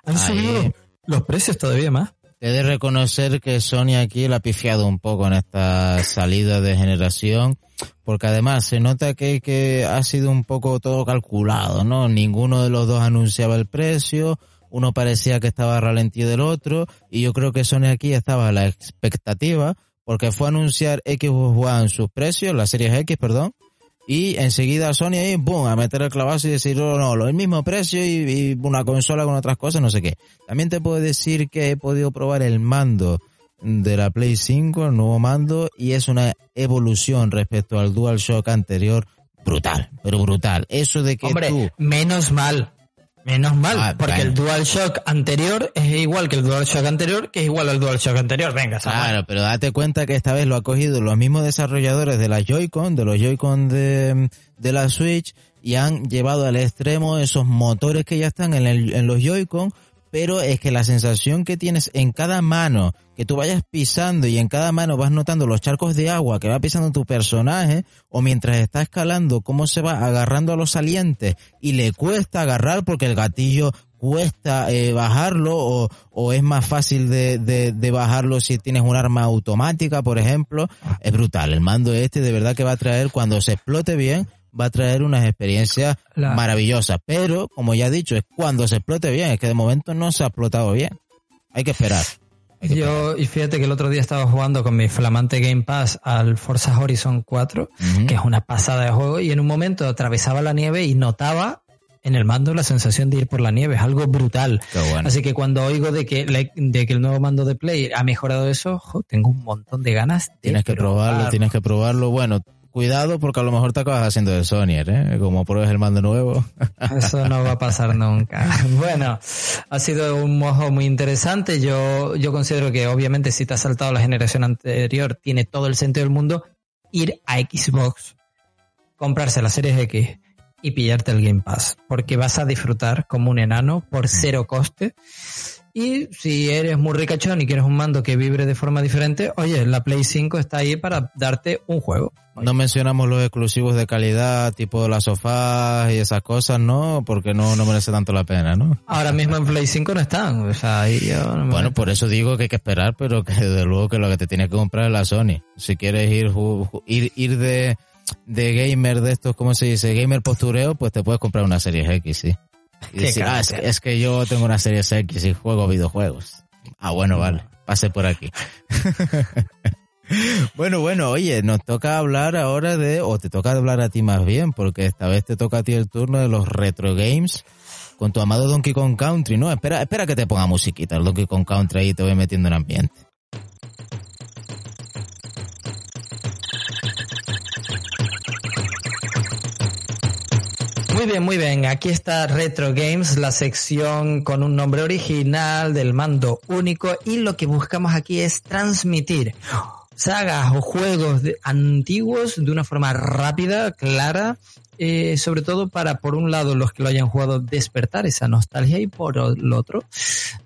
Han subido los precios todavía más. He de reconocer que Sony aquí la ha pifiado un poco en esta salida de generación, porque además se nota que, que ha sido un poco todo calculado, ¿no? Ninguno de los dos anunciaba el precio, uno parecía que estaba ralentido del otro, y yo creo que Sony aquí estaba a la expectativa, porque fue a anunciar Xbox One sus precios, la serie X, perdón, y enseguida Sony ahí, boom, a meter el clavazo y decir, oh, no, no, el mismo precio y, una consola con otras cosas, no sé qué. También te puedo decir que he podido probar el mando de la Play 5, el nuevo mando, y es una evolución respecto al DualShock anterior brutal, pero brutal. Eso de que Hombre, menos mal, Menos mal, ah, porque el DualShock anterior es igual que el DualShock anterior, que es igual al DualShock anterior. Venga, Claro, pero date cuenta que esta vez lo ha cogido los mismos desarrolladores de la Joy-Con, de los Joy-Con de, de la Switch, y han llevado al extremo esos motores que ya están en, el, en los Joy-Con pero es que la sensación que tienes en cada mano, que tú vayas pisando y en cada mano vas notando los charcos de agua que va pisando tu personaje, o mientras está escalando, cómo se va agarrando a los salientes y le cuesta agarrar porque el gatillo cuesta eh, bajarlo o, o, es más fácil de, de, de, bajarlo si tienes un arma automática, por ejemplo, es brutal. El mando este de verdad que va a traer cuando se explote bien, va a traer unas experiencias maravillosas. Pero, como ya he dicho, es cuando se explote bien, es que de momento no se ha explotado bien. Hay que esperar. Yo, y fíjate que el otro día estaba jugando con mi flamante Game Pass al Forza Horizon 4, que es una pasada de juego, y en un momento atravesaba la nieve y notaba en el mando la sensación de ir por la nieve, es algo brutal. Así que cuando oigo de que, de que el nuevo mando de Play ha mejorado eso, tengo un montón de ganas. tienes que probarlo, tienes que probarlo. Bueno, Cuidado porque a lo mejor te acabas haciendo de Sonyer, ¿eh? Como pruebes el mando nuevo. Eso no va a pasar nunca. Bueno, ha sido un mojo muy interesante. Yo, yo considero que obviamente si te has saltado la generación anterior, tiene todo el sentido del mundo ir a Xbox, comprarse la Series X y pillarte el Game Pass. Porque vas a disfrutar como un enano por cero coste y si eres muy ricachón y quieres un mando que vibre de forma diferente, oye, la Play 5 está ahí para darte un juego. No mencionamos los exclusivos de calidad, tipo las sofás y esas cosas, ¿no? Porque no, no merece tanto la pena, ¿no? Ahora mismo en Play 5 no están, o sea, ahí yo Bueno, por eso digo que hay que esperar, pero que desde luego que lo que te tienes que comprar es la Sony. Si quieres ir, ir, ir de, de gamer de estos, ¿cómo se dice? Gamer postureo, pues te puedes comprar una serie X, sí. Y ah, es, que yo tengo una serie X y juego videojuegos. Ah, bueno, mm. vale, pase por aquí. bueno, bueno, oye, nos toca hablar ahora de, o te toca hablar a ti más bien, porque esta vez te toca a ti el turno de los retro games con tu amado Donkey Kong Country, ¿no? Espera, espera que te ponga musiquita, el Donkey Kong Country ahí te voy metiendo en ambiente. Muy bien, muy bien. Aquí está Retro Games, la sección con un nombre original del mando único y lo que buscamos aquí es transmitir sagas o juegos antiguos de una forma rápida, clara eh, sobre todo para, por un lado, los que lo hayan jugado, despertar esa nostalgia y por el otro,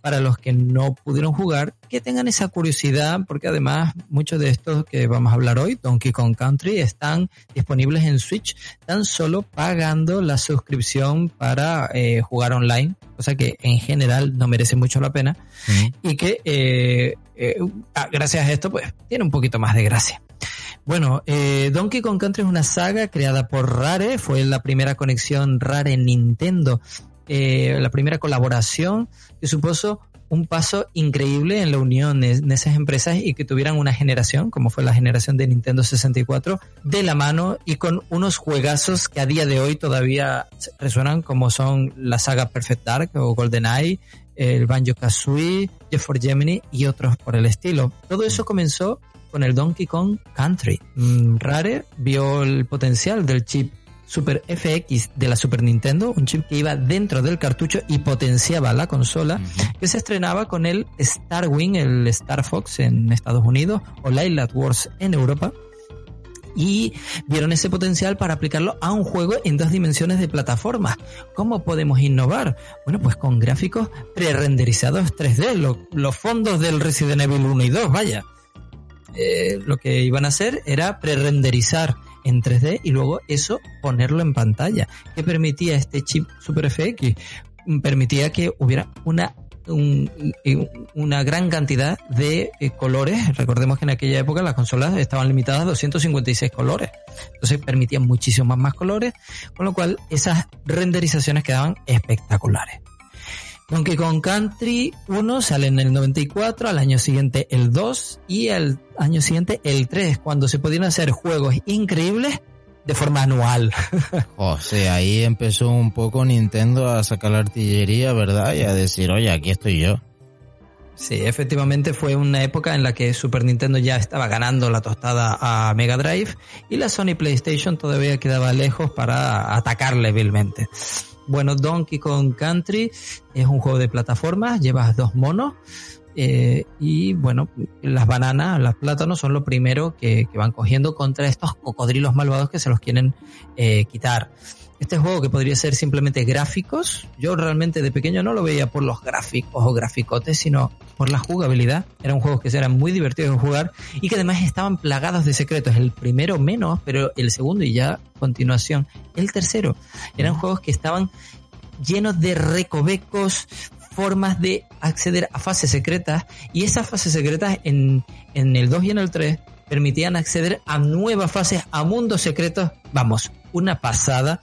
para los que no pudieron jugar, que tengan esa curiosidad, porque además muchos de estos que vamos a hablar hoy, Donkey Kong Country, están disponibles en Switch tan solo pagando la suscripción para eh, jugar online, cosa que en general no merece mucho la pena y que eh, ah, gracias a esto pues tiene un poquito más de gracia. Bueno, eh, Donkey Kong Country es una saga creada por Rare, fue la primera conexión Rare en Nintendo, eh, la primera colaboración que supuso un paso increíble en la unión en esas empresas y que tuvieran una generación, como fue la generación de Nintendo 64, de la mano y con unos juegazos que a día de hoy todavía resuenan, como son la saga Perfect Dark o GoldenEye, el Banjo Kazooie, Jeff for Gemini y otros por el estilo. Todo eso comenzó con el Donkey Kong Country. Mm, Rare vio el potencial del chip Super FX de la Super Nintendo, un chip que iba dentro del cartucho y potenciaba la consola, que se estrenaba con el Star Wing, el Star Fox en Estados Unidos o Light Wars en Europa. Y vieron ese potencial para aplicarlo a un juego en dos dimensiones de plataforma. ¿Cómo podemos innovar? Bueno, pues con gráficos pre-renderizados 3D, los fondos del Resident Evil 1 y 2, vaya. Eh, lo que iban a hacer era pre-renderizar en 3D y luego eso ponerlo en pantalla. ¿Qué permitía este chip Super FX? Permitía que hubiera una una gran cantidad de eh, colores. Recordemos que en aquella época las consolas estaban limitadas a 256 colores. Entonces permitían muchísimos más colores, con lo cual esas renderizaciones quedaban espectaculares. Donkey Kong Country 1 sale en el 94, al año siguiente el 2 y al año siguiente el 3, cuando se podían hacer juegos increíbles de forma anual. o sea, ahí empezó un poco Nintendo a sacar la artillería, ¿verdad? Y a decir, oye, aquí estoy yo. Sí, efectivamente fue una época en la que Super Nintendo ya estaba ganando la tostada a Mega Drive y la Sony PlayStation todavía quedaba lejos para atacarle vilmente. Bueno, Donkey Kong Country es un juego de plataformas, llevas dos monos. Eh, y bueno, las bananas, los plátanos son lo primero que, van cogiendo contra estos cocodrilos malvados que se los quieren eh, quitar. Este juego que podría ser simplemente gráficos, yo realmente de pequeño no lo veía por los gráficos o graficotes, sino por la jugabilidad. Eran juegos que eran muy divertidos de jugar y que además estaban plagados de secretos. El primero menos, pero el segundo y ya continuación. El tercero. Eran juegos que estaban llenos de recovecos, formas de acceder a fases secretas y esas fases secretas en, en el 2 y en el 3 permitían acceder a nuevas fases, a mundos secretos. Vamos, una pasada.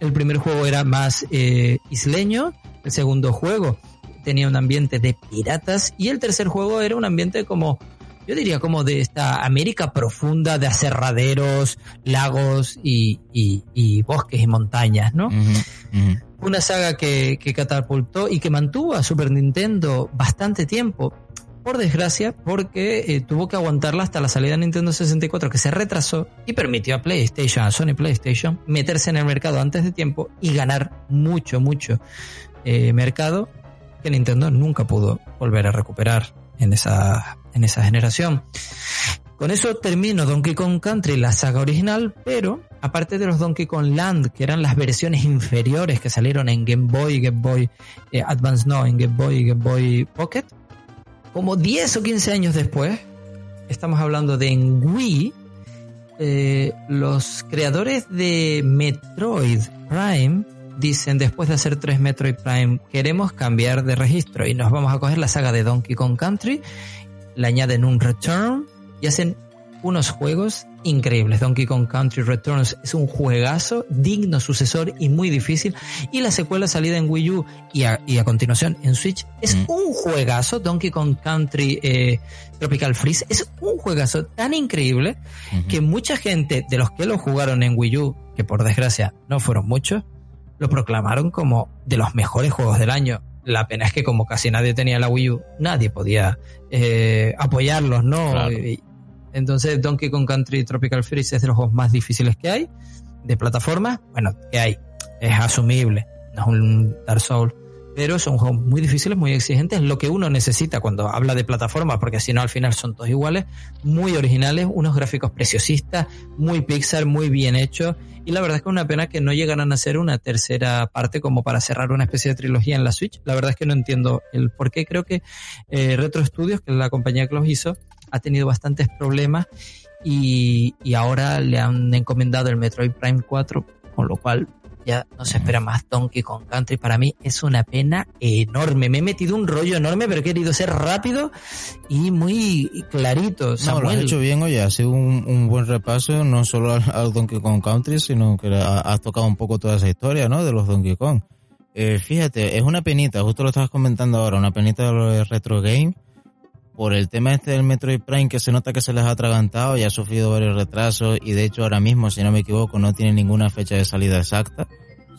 El primer juego era más eh, isleño, el segundo juego tenía un ambiente de piratas y el tercer juego era un ambiente como, yo diría como de esta América profunda de aserraderos, lagos y, y, bosques y montañas, ¿no? Una saga que, que catapultó y que mantuvo a Super Nintendo bastante tiempo por desgracia, porque eh, tuvo que aguantarla hasta la salida de Nintendo 64, que se retrasó y permitió a PlayStation, a Sony PlayStation, meterse en el mercado antes de tiempo y ganar mucho, mucho eh, mercado que Nintendo nunca pudo volver a recuperar en esa, en esa generación. Con eso termino Donkey Kong Country, la saga original, pero aparte de los Donkey Kong Land, que eran las versiones inferiores que salieron en Game Boy, Game Boy eh, Advance no, en Game Boy Game Boy Pocket, como 10 o 15 años después, estamos hablando de en Wii, eh, los creadores de Metroid Prime dicen, después de hacer tres Metroid Prime, queremos cambiar de registro y nos vamos a coger la saga de Donkey Kong Country, le añaden un Return y hacen unos juegos increíbles. Donkey Kong Country Returns es un juegazo, digno sucesor y muy difícil. Y la secuela salida en Wii U y a, continuación en Switch es mm. un juegazo. Donkey Kong Country eh, Tropical Freeze es un juegazo tan increíble que mucha gente de los que lo jugaron en Wii U, que por desgracia no fueron muchos, lo proclamaron como de los mejores juegos del año. La pena es que como casi nadie tenía la Wii U, nadie podía eh, apoyarlos, ¿no? Entonces Donkey Kong Country Tropical Freeze es de los juegos más difíciles que hay, de plataforma, bueno, que hay, es asumible, no es un Dark Souls, pero son juegos muy difíciles, muy exigentes, lo que uno necesita cuando habla de plataforma, porque si no al final son todos iguales, muy originales, unos gráficos preciosistas, muy Pixar, muy bien hechos, y la verdad es que es una pena que no llegaran a hacer una tercera parte como para cerrar una especie de trilogía en la Switch. La verdad es que no entiendo el por qué. Creo que eh, Retro Studios, que es la compañía que los hizo, ha tenido bastantes problemas y, ahora le han encomendado el Metroid Prime 4, con lo cual ya no se espera más Donkey Kong Country. Para mí es una pena enorme. Me he metido un rollo enorme, pero he querido ser rápido y muy clarito. No, lo has hecho bien, oye, ha sido un, buen repaso, no solo al, Donkey Kong Country, sino que has tocado un poco toda esa historia, ¿no? De los Donkey Kong. Eh, fíjate, es una penita, justo lo estabas comentando ahora, una penita de lo de Retro Game, por el tema este del Metroid Prime que se nota que se les ha atragantado y ha sufrido varios retrasos y de hecho ahora mismo, si no me equivoco, no tiene ninguna fecha de salida exacta,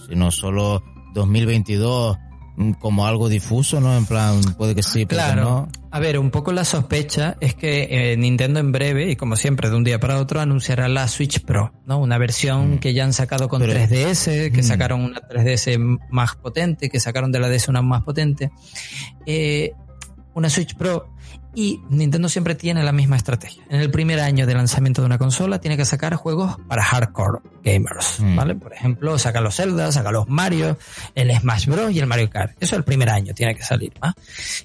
sino solo 2022 mm, como algo difuso, ¿no? En plan, puede que sí, pero claro. no. A ver, un poco la sospecha es que eh, Nintendo en breve, y como siempre, de un día para otro, anunciará la Switch Pro, ¿no? Una versión Mm. que ya han sacado con Pero- 3DS, que Mm. sacaron una 3DS más potente, que sacaron de la DS una más potente. Eh, una Switch Pro. Y Nintendo siempre tiene la misma estrategia. En el primer año de lanzamiento de una consola tiene que sacar juegos para hardcore gamers, Mm. ¿vale? Por ejemplo, saca los Zelda, saca los Mario, el Smash Bros. y el Mario Kart. Eso el primer año tiene que salir, ¿va?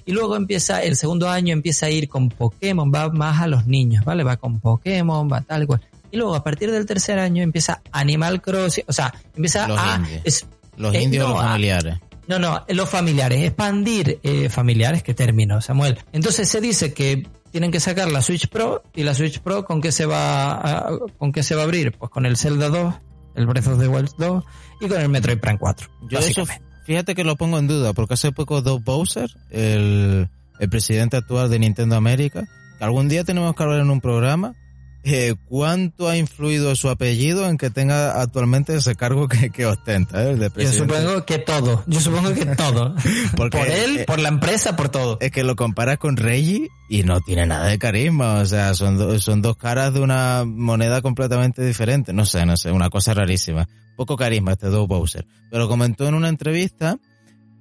Y luego empieza, el segundo año empieza a ir con Pokémon, va más a los niños, ¿vale? Va con Pokémon, va tal cual. Y luego a partir del tercer año empieza Animal Crossing, o sea, empieza Los a... indies. es- Los Eh, indios no, familiares. No, no, los familiares, expandir eh, familiares, qué término, Samuel. Entonces se dice que tienen que sacar la Switch Pro y la Switch Pro con qué se va a, con qué se va a abrir, pues con el Zelda 2, el Breath of the Wild 2 y con el Metroid Prime 4. Yo eso, fíjate que lo pongo en duda, porque hace poco Doug Bowser, el, el presidente actual de Nintendo América, que algún día tenemos que hablar en un programa, eh, cuánto ha influido su apellido en que tenga actualmente ese cargo que, que ostenta, ¿eh? el de Yo supongo que todo, yo supongo que todo. Porque, por él, eh, por la empresa, por todo. Es que lo comparas con Reggie y no tiene nada de carisma, o sea, son, do- son dos caras de una moneda completamente diferente, no sé, no sé, una cosa rarísima. Poco carisma este Doug Bowser. Pero comentó en una entrevista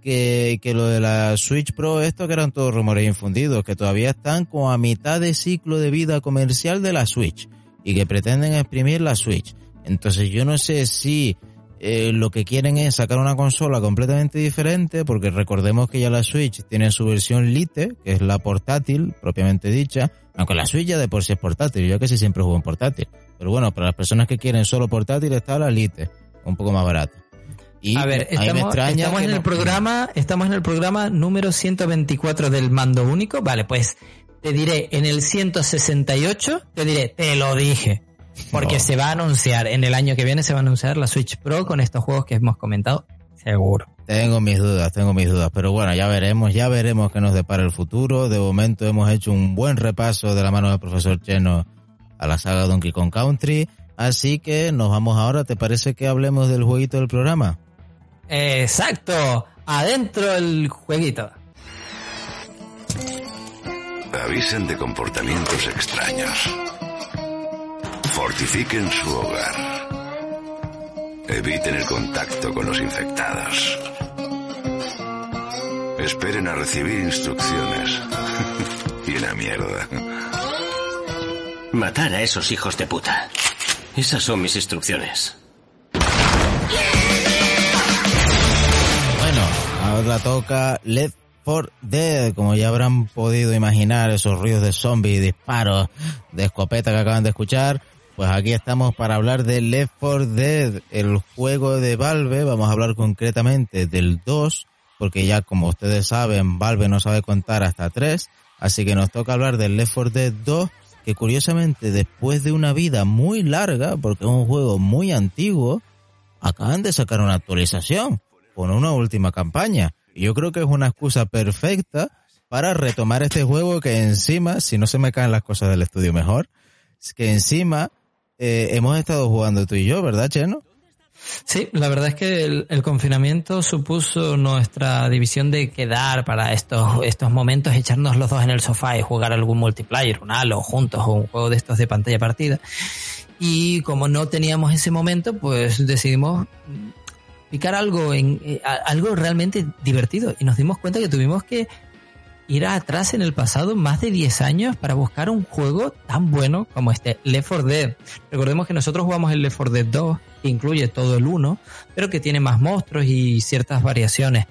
que, lo de la Switch Pro, esto que eran todos rumores infundidos, que todavía están como a mitad de ciclo de vida comercial de la Switch y que pretenden exprimir la Switch. Entonces yo no sé si eh, lo que quieren es sacar una consola completamente diferente, porque recordemos que ya la Switch tiene su versión Lite, que es la portátil, propiamente dicha, aunque la Switch ya de por sí es portátil, yo casi siempre juego en portátil. Pero bueno, para las personas que quieren solo portátil está la Lite, un poco más barata. Y a ver, a mí me estamos, extraña estamos en el no- programa, estamos en el programa número 124 del mando único. Vale, pues te diré en el 168, te diré, te lo dije. Porque No. se va a anunciar, en el año que viene se va a anunciar la Switch Pro con estos juegos que hemos comentado. Seguro. Tengo mis dudas, tengo mis dudas, pero bueno, ya veremos, ya veremos qué nos depara el futuro. De momento hemos hecho un buen repaso de la mano del profesor Cheno a la saga Donkey Kong Country, así que nos vamos ahora, ¿te parece que hablemos del jueguito del programa? Exacto. Adentro el jueguito. Avisen de comportamientos extraños. Fortifiquen su hogar. Eviten el contacto con los infectados. Esperen a recibir instrucciones. y la mierda. Matar a esos hijos de puta. Esas son mis instrucciones. Ahora toca Left 4 Dead, como ya habrán podido imaginar esos ruidos de zombies disparos de escopeta que acaban de escuchar. Pues aquí estamos para hablar de Left 4 Dead, el juego de Valve. Vamos a hablar concretamente del 2, porque ya como ustedes saben, Valve no sabe contar hasta 3. Así que nos toca hablar del Left 4 Dead 2, que curiosamente después de una vida muy larga, porque es un juego muy antiguo, acaban de sacar una actualización con una última campaña. Yo creo que es una excusa perfecta para retomar este juego que encima, si no se me caen las cosas del estudio mejor, que encima eh, hemos estado jugando tú y yo, ¿verdad, Cheno? Sí, la verdad es que el, el confinamiento supuso nuestra división de quedar para estos, estos momentos, echarnos los dos en el sofá y jugar algún multiplayer, un Halo juntos o un juego de estos de pantalla partida. Y como no teníamos ese momento, pues decidimos picar algo en eh, algo realmente divertido y nos dimos cuenta que tuvimos que ir atrás en el pasado más de 10 años para buscar un juego tan bueno como este Left 4 Dead. Recordemos que nosotros jugamos el Left 4 Dead 2, que incluye todo el 1, pero que tiene más monstruos y ciertas variaciones.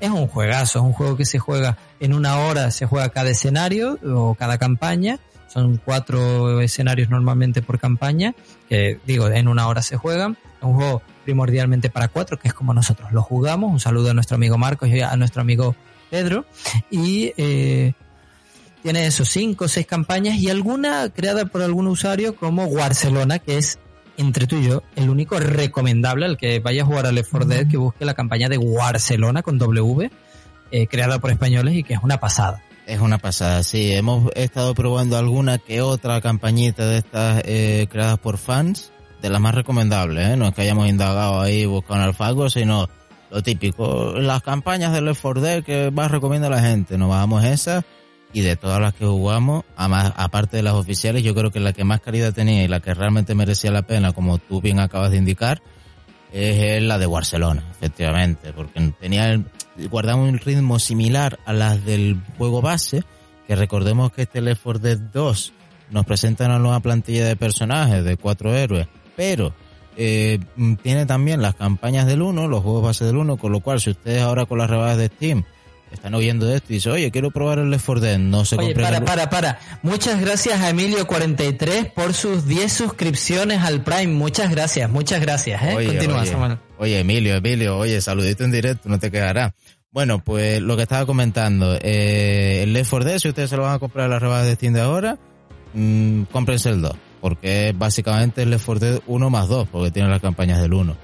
Es un juegazo, es un juego que se juega en una hora, se juega cada escenario o cada campaña. Son cuatro escenarios normalmente por campaña, que digo, en una hora se juegan. Es un juego primordialmente para cuatro, que es como nosotros lo jugamos. Un saludo a nuestro amigo Marcos y a nuestro amigo Pedro. Y eh, tiene esos cinco o seis campañas y alguna creada por algún usuario como Barcelona, que es entre tú y yo, el único recomendable al que vaya a jugar a Left 4 Dead que busque la campaña de Barcelona con W, eh, creada por españoles y que es una pasada. Es una pasada, sí. Hemos estado probando alguna que otra campañita de estas eh, creadas por fans, de las más recomendables, ¿eh? No es que hayamos indagado ahí buscando alfago, sino lo típico. Las campañas de Left 4 Dead que más recomienda la gente, nos bajamos esas y de todas las que jugamos, aparte de las oficiales, yo creo que la que más calidad tenía y la que realmente merecía la pena, como tú bien acabas de indicar, es la de Barcelona, efectivamente, porque tenía guardaba un ritmo similar a las del juego base, que recordemos que este Left 4 Dead 2 nos presenta una nueva plantilla de personajes de cuatro héroes, pero eh, tiene también las campañas del 1, los juegos base del 1, con lo cual si ustedes ahora con las rebajas de Steam están oyendo esto y dicen, oye, quiero probar el Left 4 Dead, no se Oye, para, para, para. Muchas gracias a Emilio43 por sus 10 suscripciones al Prime. Muchas gracias, muchas gracias, ¿eh? Oye, Continúa, oye, Samuel. Oye, Emilio, Emilio, oye, saludito en directo, no te quedará. Bueno, pues lo que estaba comentando, eh, el Left 4 Dead, si ustedes se lo van a comprar a las rebajas de Steam de ahora, mmm, cómprense el 2, porque es básicamente el Left 4 Dead 1 más 2, porque tiene las campañas del 1.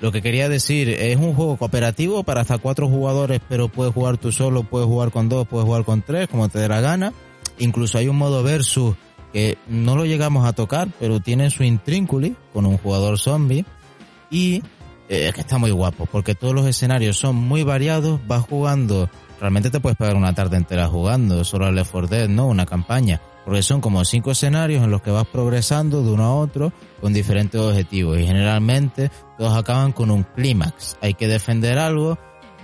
Lo que quería decir, es un juego cooperativo para hasta cuatro jugadores, pero puedes jugar tú solo, puedes jugar con dos, puedes jugar con tres, como te dé la gana. Incluso hay un modo versus que no lo llegamos a tocar, pero tiene su intrínculo con un jugador zombie. Y eh, es que está muy guapo, porque todos los escenarios son muy variados, vas jugando, realmente te puedes pegar una tarde entera jugando, solo al Left 4 Dead, ¿no? Una campaña porque son como cinco escenarios en los que vas progresando de uno a otro con diferentes objetivos y generalmente todos acaban con un clímax. Hay que defender algo,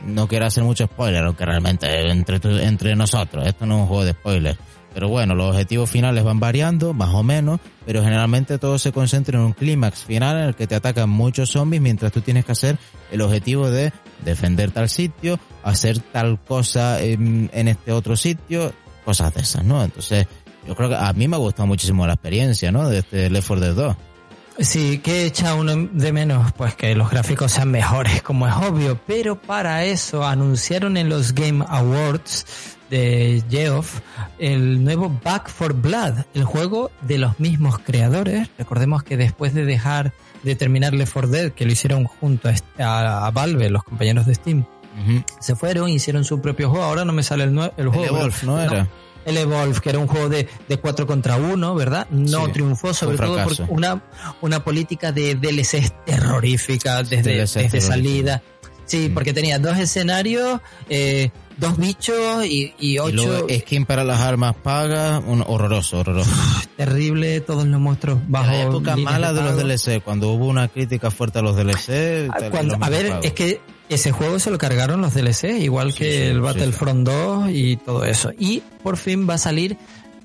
no quiero hacer mucho spoiler, aunque realmente entre, entre nosotros, esto no es un juego de spoiler. Pero bueno, los objetivos finales van variando, más o menos, pero generalmente todo se concentra en un clímax final en el que te atacan muchos zombies mientras tú tienes que hacer el objetivo de defender tal sitio, hacer tal cosa en, en este otro sitio, cosas de esas, ¿no? Entonces, yo creo que a mí me ha gustado muchísimo la experiencia, ¿no? De este Left 4 Dead 2. Sí, que echa uno de menos, pues que los gráficos sean mejores, como es obvio, pero para eso anunciaron en los Game Awards de Geoff el nuevo Back for Blood, el juego de los mismos creadores. Recordemos que después de dejar de terminar Left 4 Dead, que lo hicieron junto a, Valve, los compañeros de Steam, se fueron, hicieron su propio juego. Ahora no me sale el, el juego. El ¿no era? El Evolve, que era un juego de, de 4 contra 1, ¿verdad? No triunfó, sobre todo por una, una política de DLCs terrorífica desde, desde salida. Sí, mm. porque tenía dos escenarios, eh, dos bichos y, y ocho. Y skin para las armas pagas, un horroroso, horroroso. terrible, todos los monstruos bajo. La época mala de, los DLC, cuando hubo una crítica fuerte a los DLC. Ah, a ver, es que ese juego se lo cargaron los DLC, igual que el Battlefront 2 y todo eso. Y por fin va a salir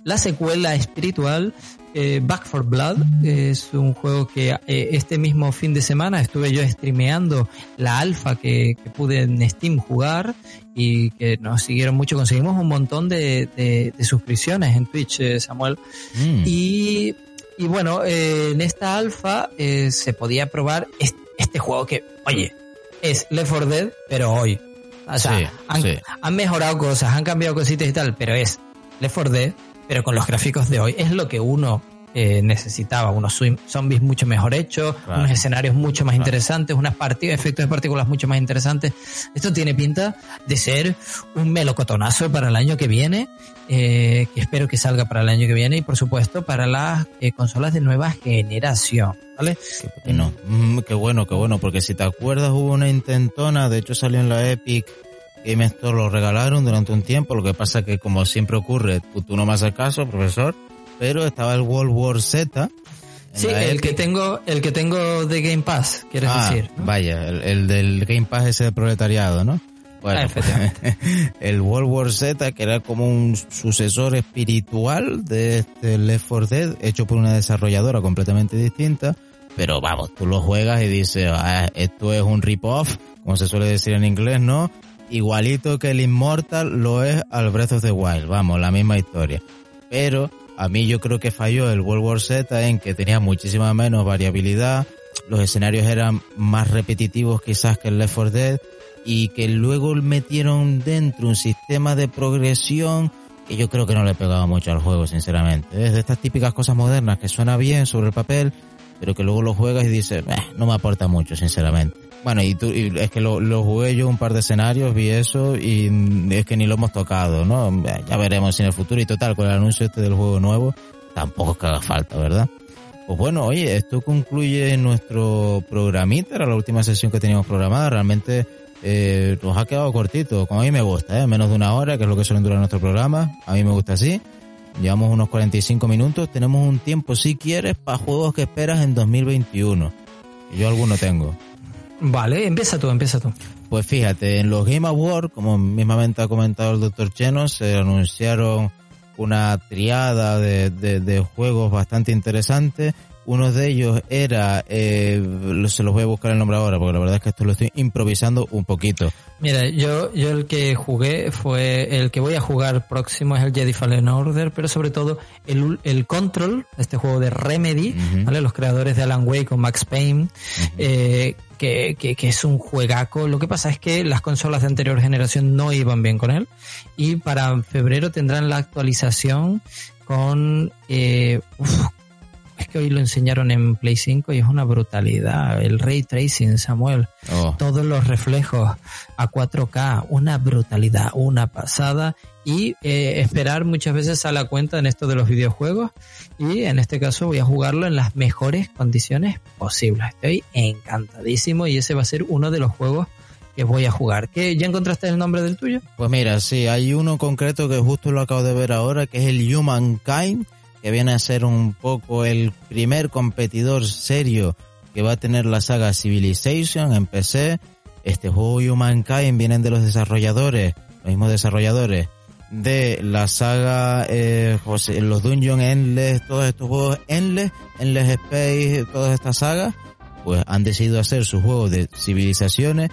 la secuela espiritual eh, Back for Blood. Es un juego que eh, este mismo fin de semana estuve yo streameando la alfa que, pude en Steam jugar y que nos siguieron mucho. Conseguimos un montón de, suscripciones en Twitch, eh, Samuel. Mm. Y, y bueno, en esta alfa se podía probar este, este juego que, oye, es Left 4 Dead, pero hoy. O sea, han, mejorado cosas, han cambiado cositas y tal, pero es Left 4 Dead, pero con los gráficos de hoy. Es lo que uno eh, necesitaba unos zombies mucho mejor hechos, unos escenarios mucho más interesantes, unas partidas, efectos de partículas mucho más interesantes. Esto tiene pinta de ser un melocotonazo para el año que viene, eh, que espero que salga para el año que viene y por supuesto para las eh, consolas de nueva generación. ¿Vale? no. Mm, qué bueno, qué bueno, porque si te acuerdas hubo una intentona, de hecho salió en la Epic Game Store, lo regalaron durante un tiempo, lo que pasa que como siempre ocurre, tú, tú no me haces caso, profesor, pero estaba el World War Z. Sí, el que tengo, el que tengo de Game Pass, quieres ah, decir. Vaya, el, del Game Pass ese de proletariado, ¿no? Bueno, ah, el World War Z, que era como un sucesor espiritual de este Left 4 Dead, hecho por una desarrolladora completamente distinta, pero vamos, tú lo juegas y dices, ah, esto es un rip-off, como se suele decir en inglés, ¿no? Igualito que el Immortal lo es al Breath of the Wild, vamos, la misma historia. Pero a mí yo creo que falló el World War Z en que tenía muchísima menos variabilidad, los escenarios eran más repetitivos quizás que el Left 4 Dead y que luego metieron dentro un sistema de progresión que yo creo que no le pegaba mucho al juego, sinceramente. Es de estas típicas cosas modernas que suena bien sobre el papel, pero que luego lo juegas y dices, "Eh, no me aporta mucho, sinceramente. Bueno, y, tú, y es que lo, lo jugué yo un par de escenarios, vi eso y es que ni lo hemos tocado, ¿no? Ya veremos en el futuro y total, con el anuncio este del juego nuevo, tampoco es que haga falta, ¿verdad? Pues bueno, oye, esto concluye nuestro programita, era la última sesión que teníamos programada, realmente eh, nos ha quedado cortito, como a mí me gusta, ¿eh? menos de una hora, que es lo que suelen durar nuestro programa, a mí me gusta así. Llevamos unos 45 minutos, tenemos un tiempo, si quieres, para juegos que esperas en 2021. Y Yo alguno tengo. Vale, empieza tú, empieza tú. Pues fíjate, en los Game Awards, como mismamente ha comentado el doctor Cheno, se anunciaron una triada de, de- de juegos bastante interesantes. Uno de ellos era, eh, se los voy a buscar el nombre ahora, porque la verdad es que esto lo estoy improvisando un poquito. Mira, yo, yo el que jugué fue, el que voy a jugar próximo es el Jedi Fallen Order, pero sobre todo el, el Control, este juego de Remedy. ¿vale? Los creadores de Alan Wake con Max Payne, eh, que, que, que es un juegaco. Lo que pasa es que las consolas de anterior generación no iban bien con él y para febrero tendrán la actualización con, eh, uf, que hoy lo enseñaron en Play 5 y es una brutalidad. El ray tracing, Samuel Oh, todos los reflejos a 4K, una brutalidad, una pasada y eh, esperar muchas veces a la cuenta en esto de los videojuegos y en este caso voy a jugarlo en las mejores condiciones posibles. Estoy encantadísimo y ese va a ser uno de los juegos que voy a jugar. ¿Qué, ¿Ya encontraste el nombre del tuyo? Pues mira, sí, hay uno concreto que justo lo acabo de ver ahora, que es el Humankind, que viene a ser un poco el primer competidor serio que va a tener la saga Civilization en PC. Este juego Humankind vienen de los desarrolladores, los mismos desarrolladores de la saga, eh, los Dungeon Endless, todos estos juegos Endless, Endless Space, todas estas sagas, pues han decidido hacer sus juegos de civilizaciones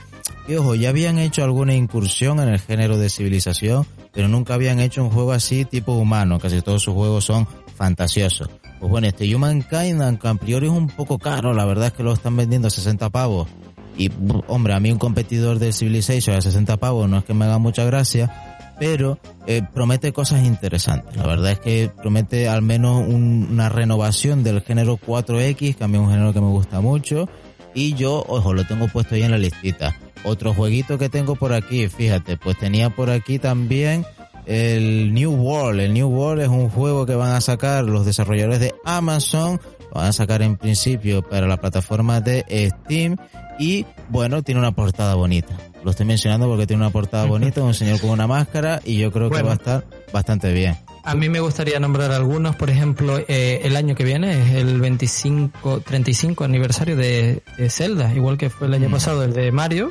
y ojo, ya habían hecho alguna incursión en el género de civilización, pero nunca habían hecho un juego así tipo humano, casi todos sus juegos son fantasiosos. Pues bueno, este Humankind, aunque a priori es un poco caro, la verdad es que lo están vendiendo a 60 pavos. Y, hombre, a mí un competidor de Civilization a 60 pavos no es que me haga mucha gracia, pero eh, promete cosas interesantes. La verdad es que promete al menos un- una renovación del género 4X, que a mí es un género que me gusta mucho. Y yo, ojo, lo tengo puesto ahí en la listita. Otro jueguito que tengo por aquí, fíjate, pues tenía por aquí también el New World. El New World es un juego que van a sacar los desarrolladores de Amazon. Lo van a sacar en principio para la plataforma de Steam. Y bueno, tiene una portada bonita. Lo estoy mencionando porque tiene una portada bonita, un señor con una máscara y yo creo que va a estar bastante bien. A mí me gustaría nombrar algunos, por ejemplo, eh, el año que viene es el 25, 35 aniversario de, de Zelda, igual que fue el año Mm. pasado el de Mario,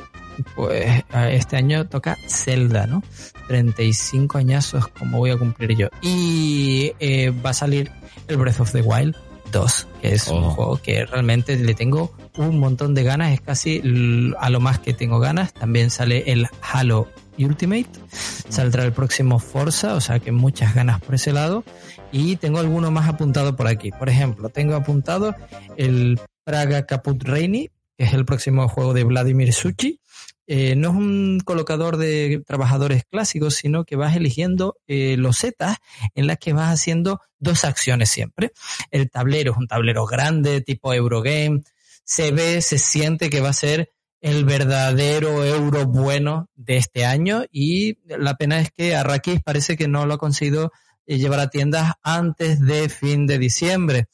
pues este año toca Zelda, ¿no? 35 añazos como voy a cumplir yo. Y eh, va a salir el Breath of the Wild 2, que es un Oh. juego que realmente le tengo un montón de ganas, es casi a lo más que tengo ganas. También sale el Halo Ultimate, saldrá el próximo Forza, o sea que muchas ganas por ese lado. Y tengo alguno más apuntado por aquí. Por ejemplo, tengo apuntado el Praga Caput Reini, que es el próximo juego de Vladimir Suchi. Eh, no es un colocador de trabajadores clásicos, sino que vas eligiendo eh, losetas en las que vas haciendo dos acciones siempre. El tablero es un tablero grande, tipo Eurogame. Se ve, se siente que va a ser el verdadero euro bueno de este año y la pena es que Arrakis parece que no lo ha conseguido eh, llevar a tiendas antes de fin de diciembre.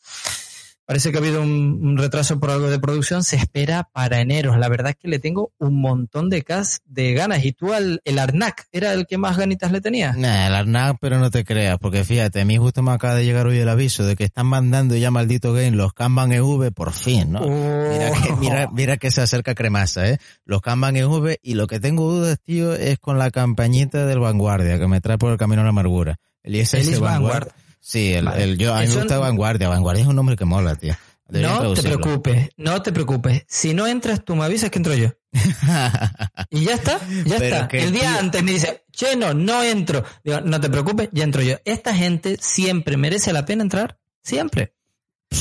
Parece que ha habido un, un retraso por algo de producción, se espera para enero. La verdad es que le tengo un montón de cas de ganas. ¿Y tú al el Arnak era el que más ganitas le tenías? Nah, el Arnab, pero no te creas, porque fíjate, a mí justo me acaba de llegar hoy el aviso de que están mandando ya maldito game los Kanban EV por fin, ¿no? Mira que, Oh. mira, mira que se acerca cremasa, ¿eh? Los Kanban EV y lo que tengo dudas, tío, es con la campañita del Vanguardia que me trae por el camino a la amargura. El ISS Vanguard. Vanguard. Sí, el, Vale. el- yo, a mí me gusta Vanguardia. Vanguardia es un nombre que mola, tío. No te preocupes, no te preocupes. Si no entras tú me avisas que entro yo. Y ya está, ya Pero está. El día tío- antes me dice, che, no, no entro. Digo, no te preocupes, ya entro yo. Esta gente siempre merece la pena entrar. Siempre.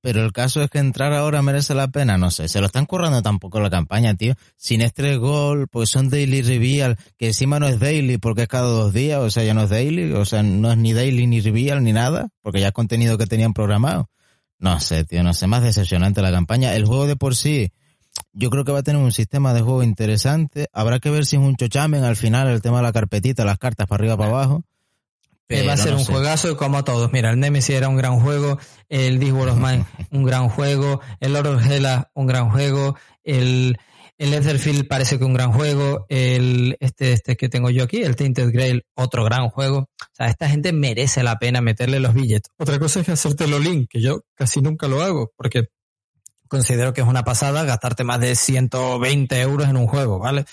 Pero el caso es que entrar ahora merece la pena, no sé. Se lo están currando tampoco la campaña, tío. Sin estrés gol, pues son daily reveal, que encima no es daily porque es cada dos días, o sea, ya no es daily, o sea, no es ni daily ni reveal ni nada, porque ya es contenido que tenían programado. No sé, tío, no sé, más decepcionante la campaña. El juego de por sí, yo creo que va a tener un sistema de juego interesante. Habrá que ver si es un chochamen al final, el tema de la carpetita, las cartas para arriba, para abajo. Pero va a ser un juegazo como todos. Mira, el Nemesis era un gran juego, el War of Mine un gran juego, el Lord of Hela un gran juego, el, el Etherfield parece que un gran juego, el este, este que tengo yo aquí, el Tainted Grail, otro gran juego. O sea, esta gente merece la pena meterle los billetes. Otra cosa es hacerte lo link, que yo casi nunca lo hago, porque considero que es una pasada gastarte más de 120 euros en un juego, ¿vale?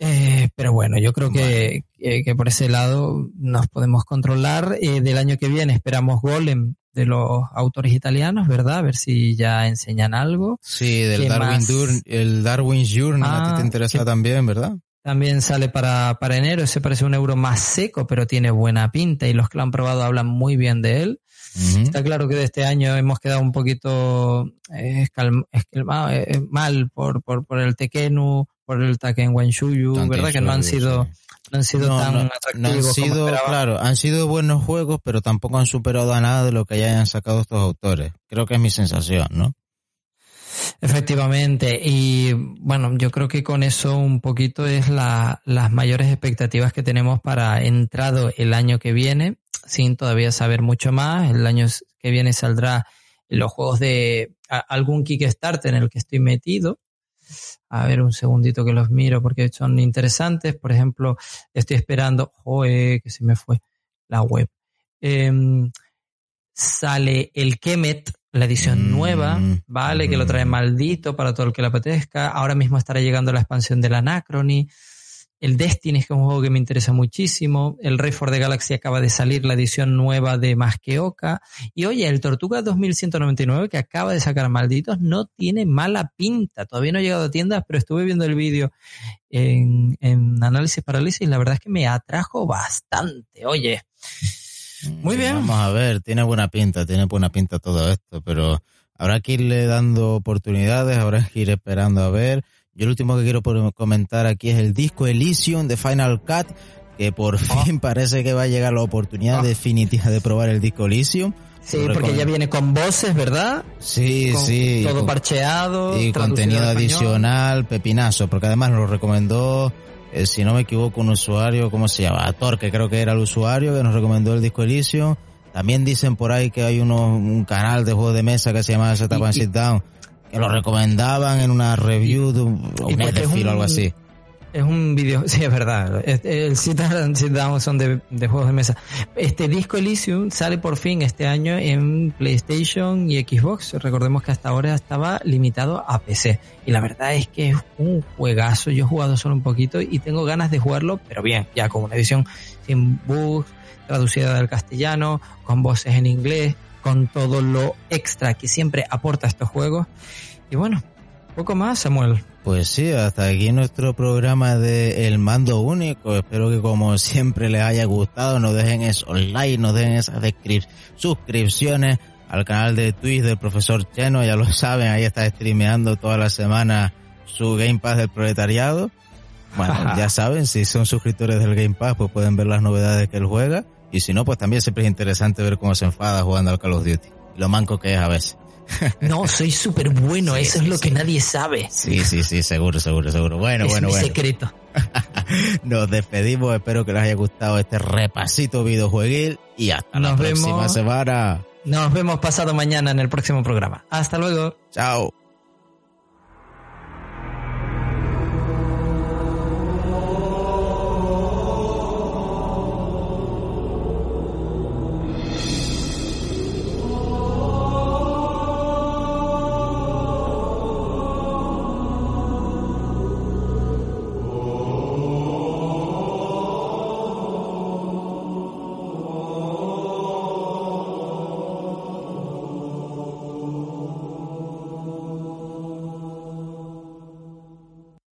Eh, pero bueno, yo creo que, que, por ese lado nos podemos controlar. Eh, del año que viene esperamos Golem de los autores italianos, ¿verdad? A ver si ya enseñan algo. Sí, del Darwin el Darwin's Journal, a ti te ah, interesa también, ¿verdad? También sale para, para enero, ese parece un euro más seco, pero tiene buena pinta y los que lo han probado hablan muy bien de él. Está claro que de este año hemos quedado un poquito eh, eh, mal por, por, por el Tekenu, por el Taken Wanshuyu, ¿verdad? Que no han sido no han sido tan atractivos. han sido, claro, han sido buenos juegos, pero tampoco han superado a nada de lo que ya hayan sacado estos autores. Creo que es mi sensación, ¿no? Efectivamente, y bueno, yo creo que con eso un poquito es la, las mayores expectativas que tenemos para entrado el año que viene, sin todavía saber mucho más. El año que viene saldrá los juegos de algún Kickstarter en el que estoy metido, a ver un segundito que los miro porque son interesantes. Por ejemplo, estoy esperando, joe, que se me fue la web. Em, sale el Kemet, la edición mm, nueva, ¿vale? Que lo trae mm. maldito para todo el que la apetezca. Ahora mismo estará llegando la expansión del Anacrony. El Destiny, es un juego que me interesa muchísimo. El Rey for the Galaxy acaba de salir, la edición nueva de Más que Oca. Y oye, el Tortuga 2199 que acaba de sacar Malditos no tiene mala pinta. Todavía no ha llegado a tiendas, pero estuve viendo el vídeo en, en Análisis Parálisis y la verdad es que me atrajo bastante. Oye. Muy bien. Vamos a ver, tiene buena pinta, tiene buena pinta todo esto, pero habrá que irle dando oportunidades, habrá que ir esperando a ver. Yo lo último que quiero comentar aquí es el disco Elysium de Final Cut, que por ah. fin parece que va a llegar la oportunidad ah. definitiva de probar el disco Elysium. Sí, porque ya viene con voces, ¿verdad? Sí, sí. Todo parcheado. Y contenido adicional, pepinazo, porque además lo recomendó, eh, si no me equivoco, un usuario, ¿cómo se llama? Thor, que creo que era el usuario que nos recomendó el disco Elysium. También dicen por ahí que hay uno, un canal de juegos de mesa que se llama and Sit Down que lo recomendaban en una review de un, o algo así. Es un video, sí, es verdad. El Sit Down son de, juegos de mesa. Este disco Elysium sale por fin este año en PlayStation y Xbox. Recordemos que hasta ahora estaba limitado a PC. Y la verdad es que es un juegazo. Yo he jugado solo un poquito y tengo ganas de jugarlo, pero bien, ya con una edición sin bugs, traducida del castellano, con voces en inglés, con todo lo extra que siempre aporta estos juegos. Y bueno, poco más, Samuel. Pues sí, hasta aquí nuestro programa de El Mando Único. Espero que como siempre les haya gustado, nos dejen esos likes, nos dejen esas suscripciones al canal de Twitch del profesor Cheno, ya lo saben, ahí está streameando toda la semana su Game Pass del proletariado. Bueno, ya saben, si son suscriptores del Game Pass, pues pueden ver las novedades que él juega. Y si no, pues también siempre es interesante ver cómo se enfada jugando al Call of Duty. Lo manco que es a veces. No, soy súper bueno, eso es lo que nadie sabe. Sí, sí, sí, seguro, seguro, seguro. Bueno, bueno, mi bueno. secreto. Nos despedimos, espero que les haya gustado este repasito videojueguil y hasta la próxima semana. Nos vemos pasado mañana en el próximo programa. Hasta luego. Chao.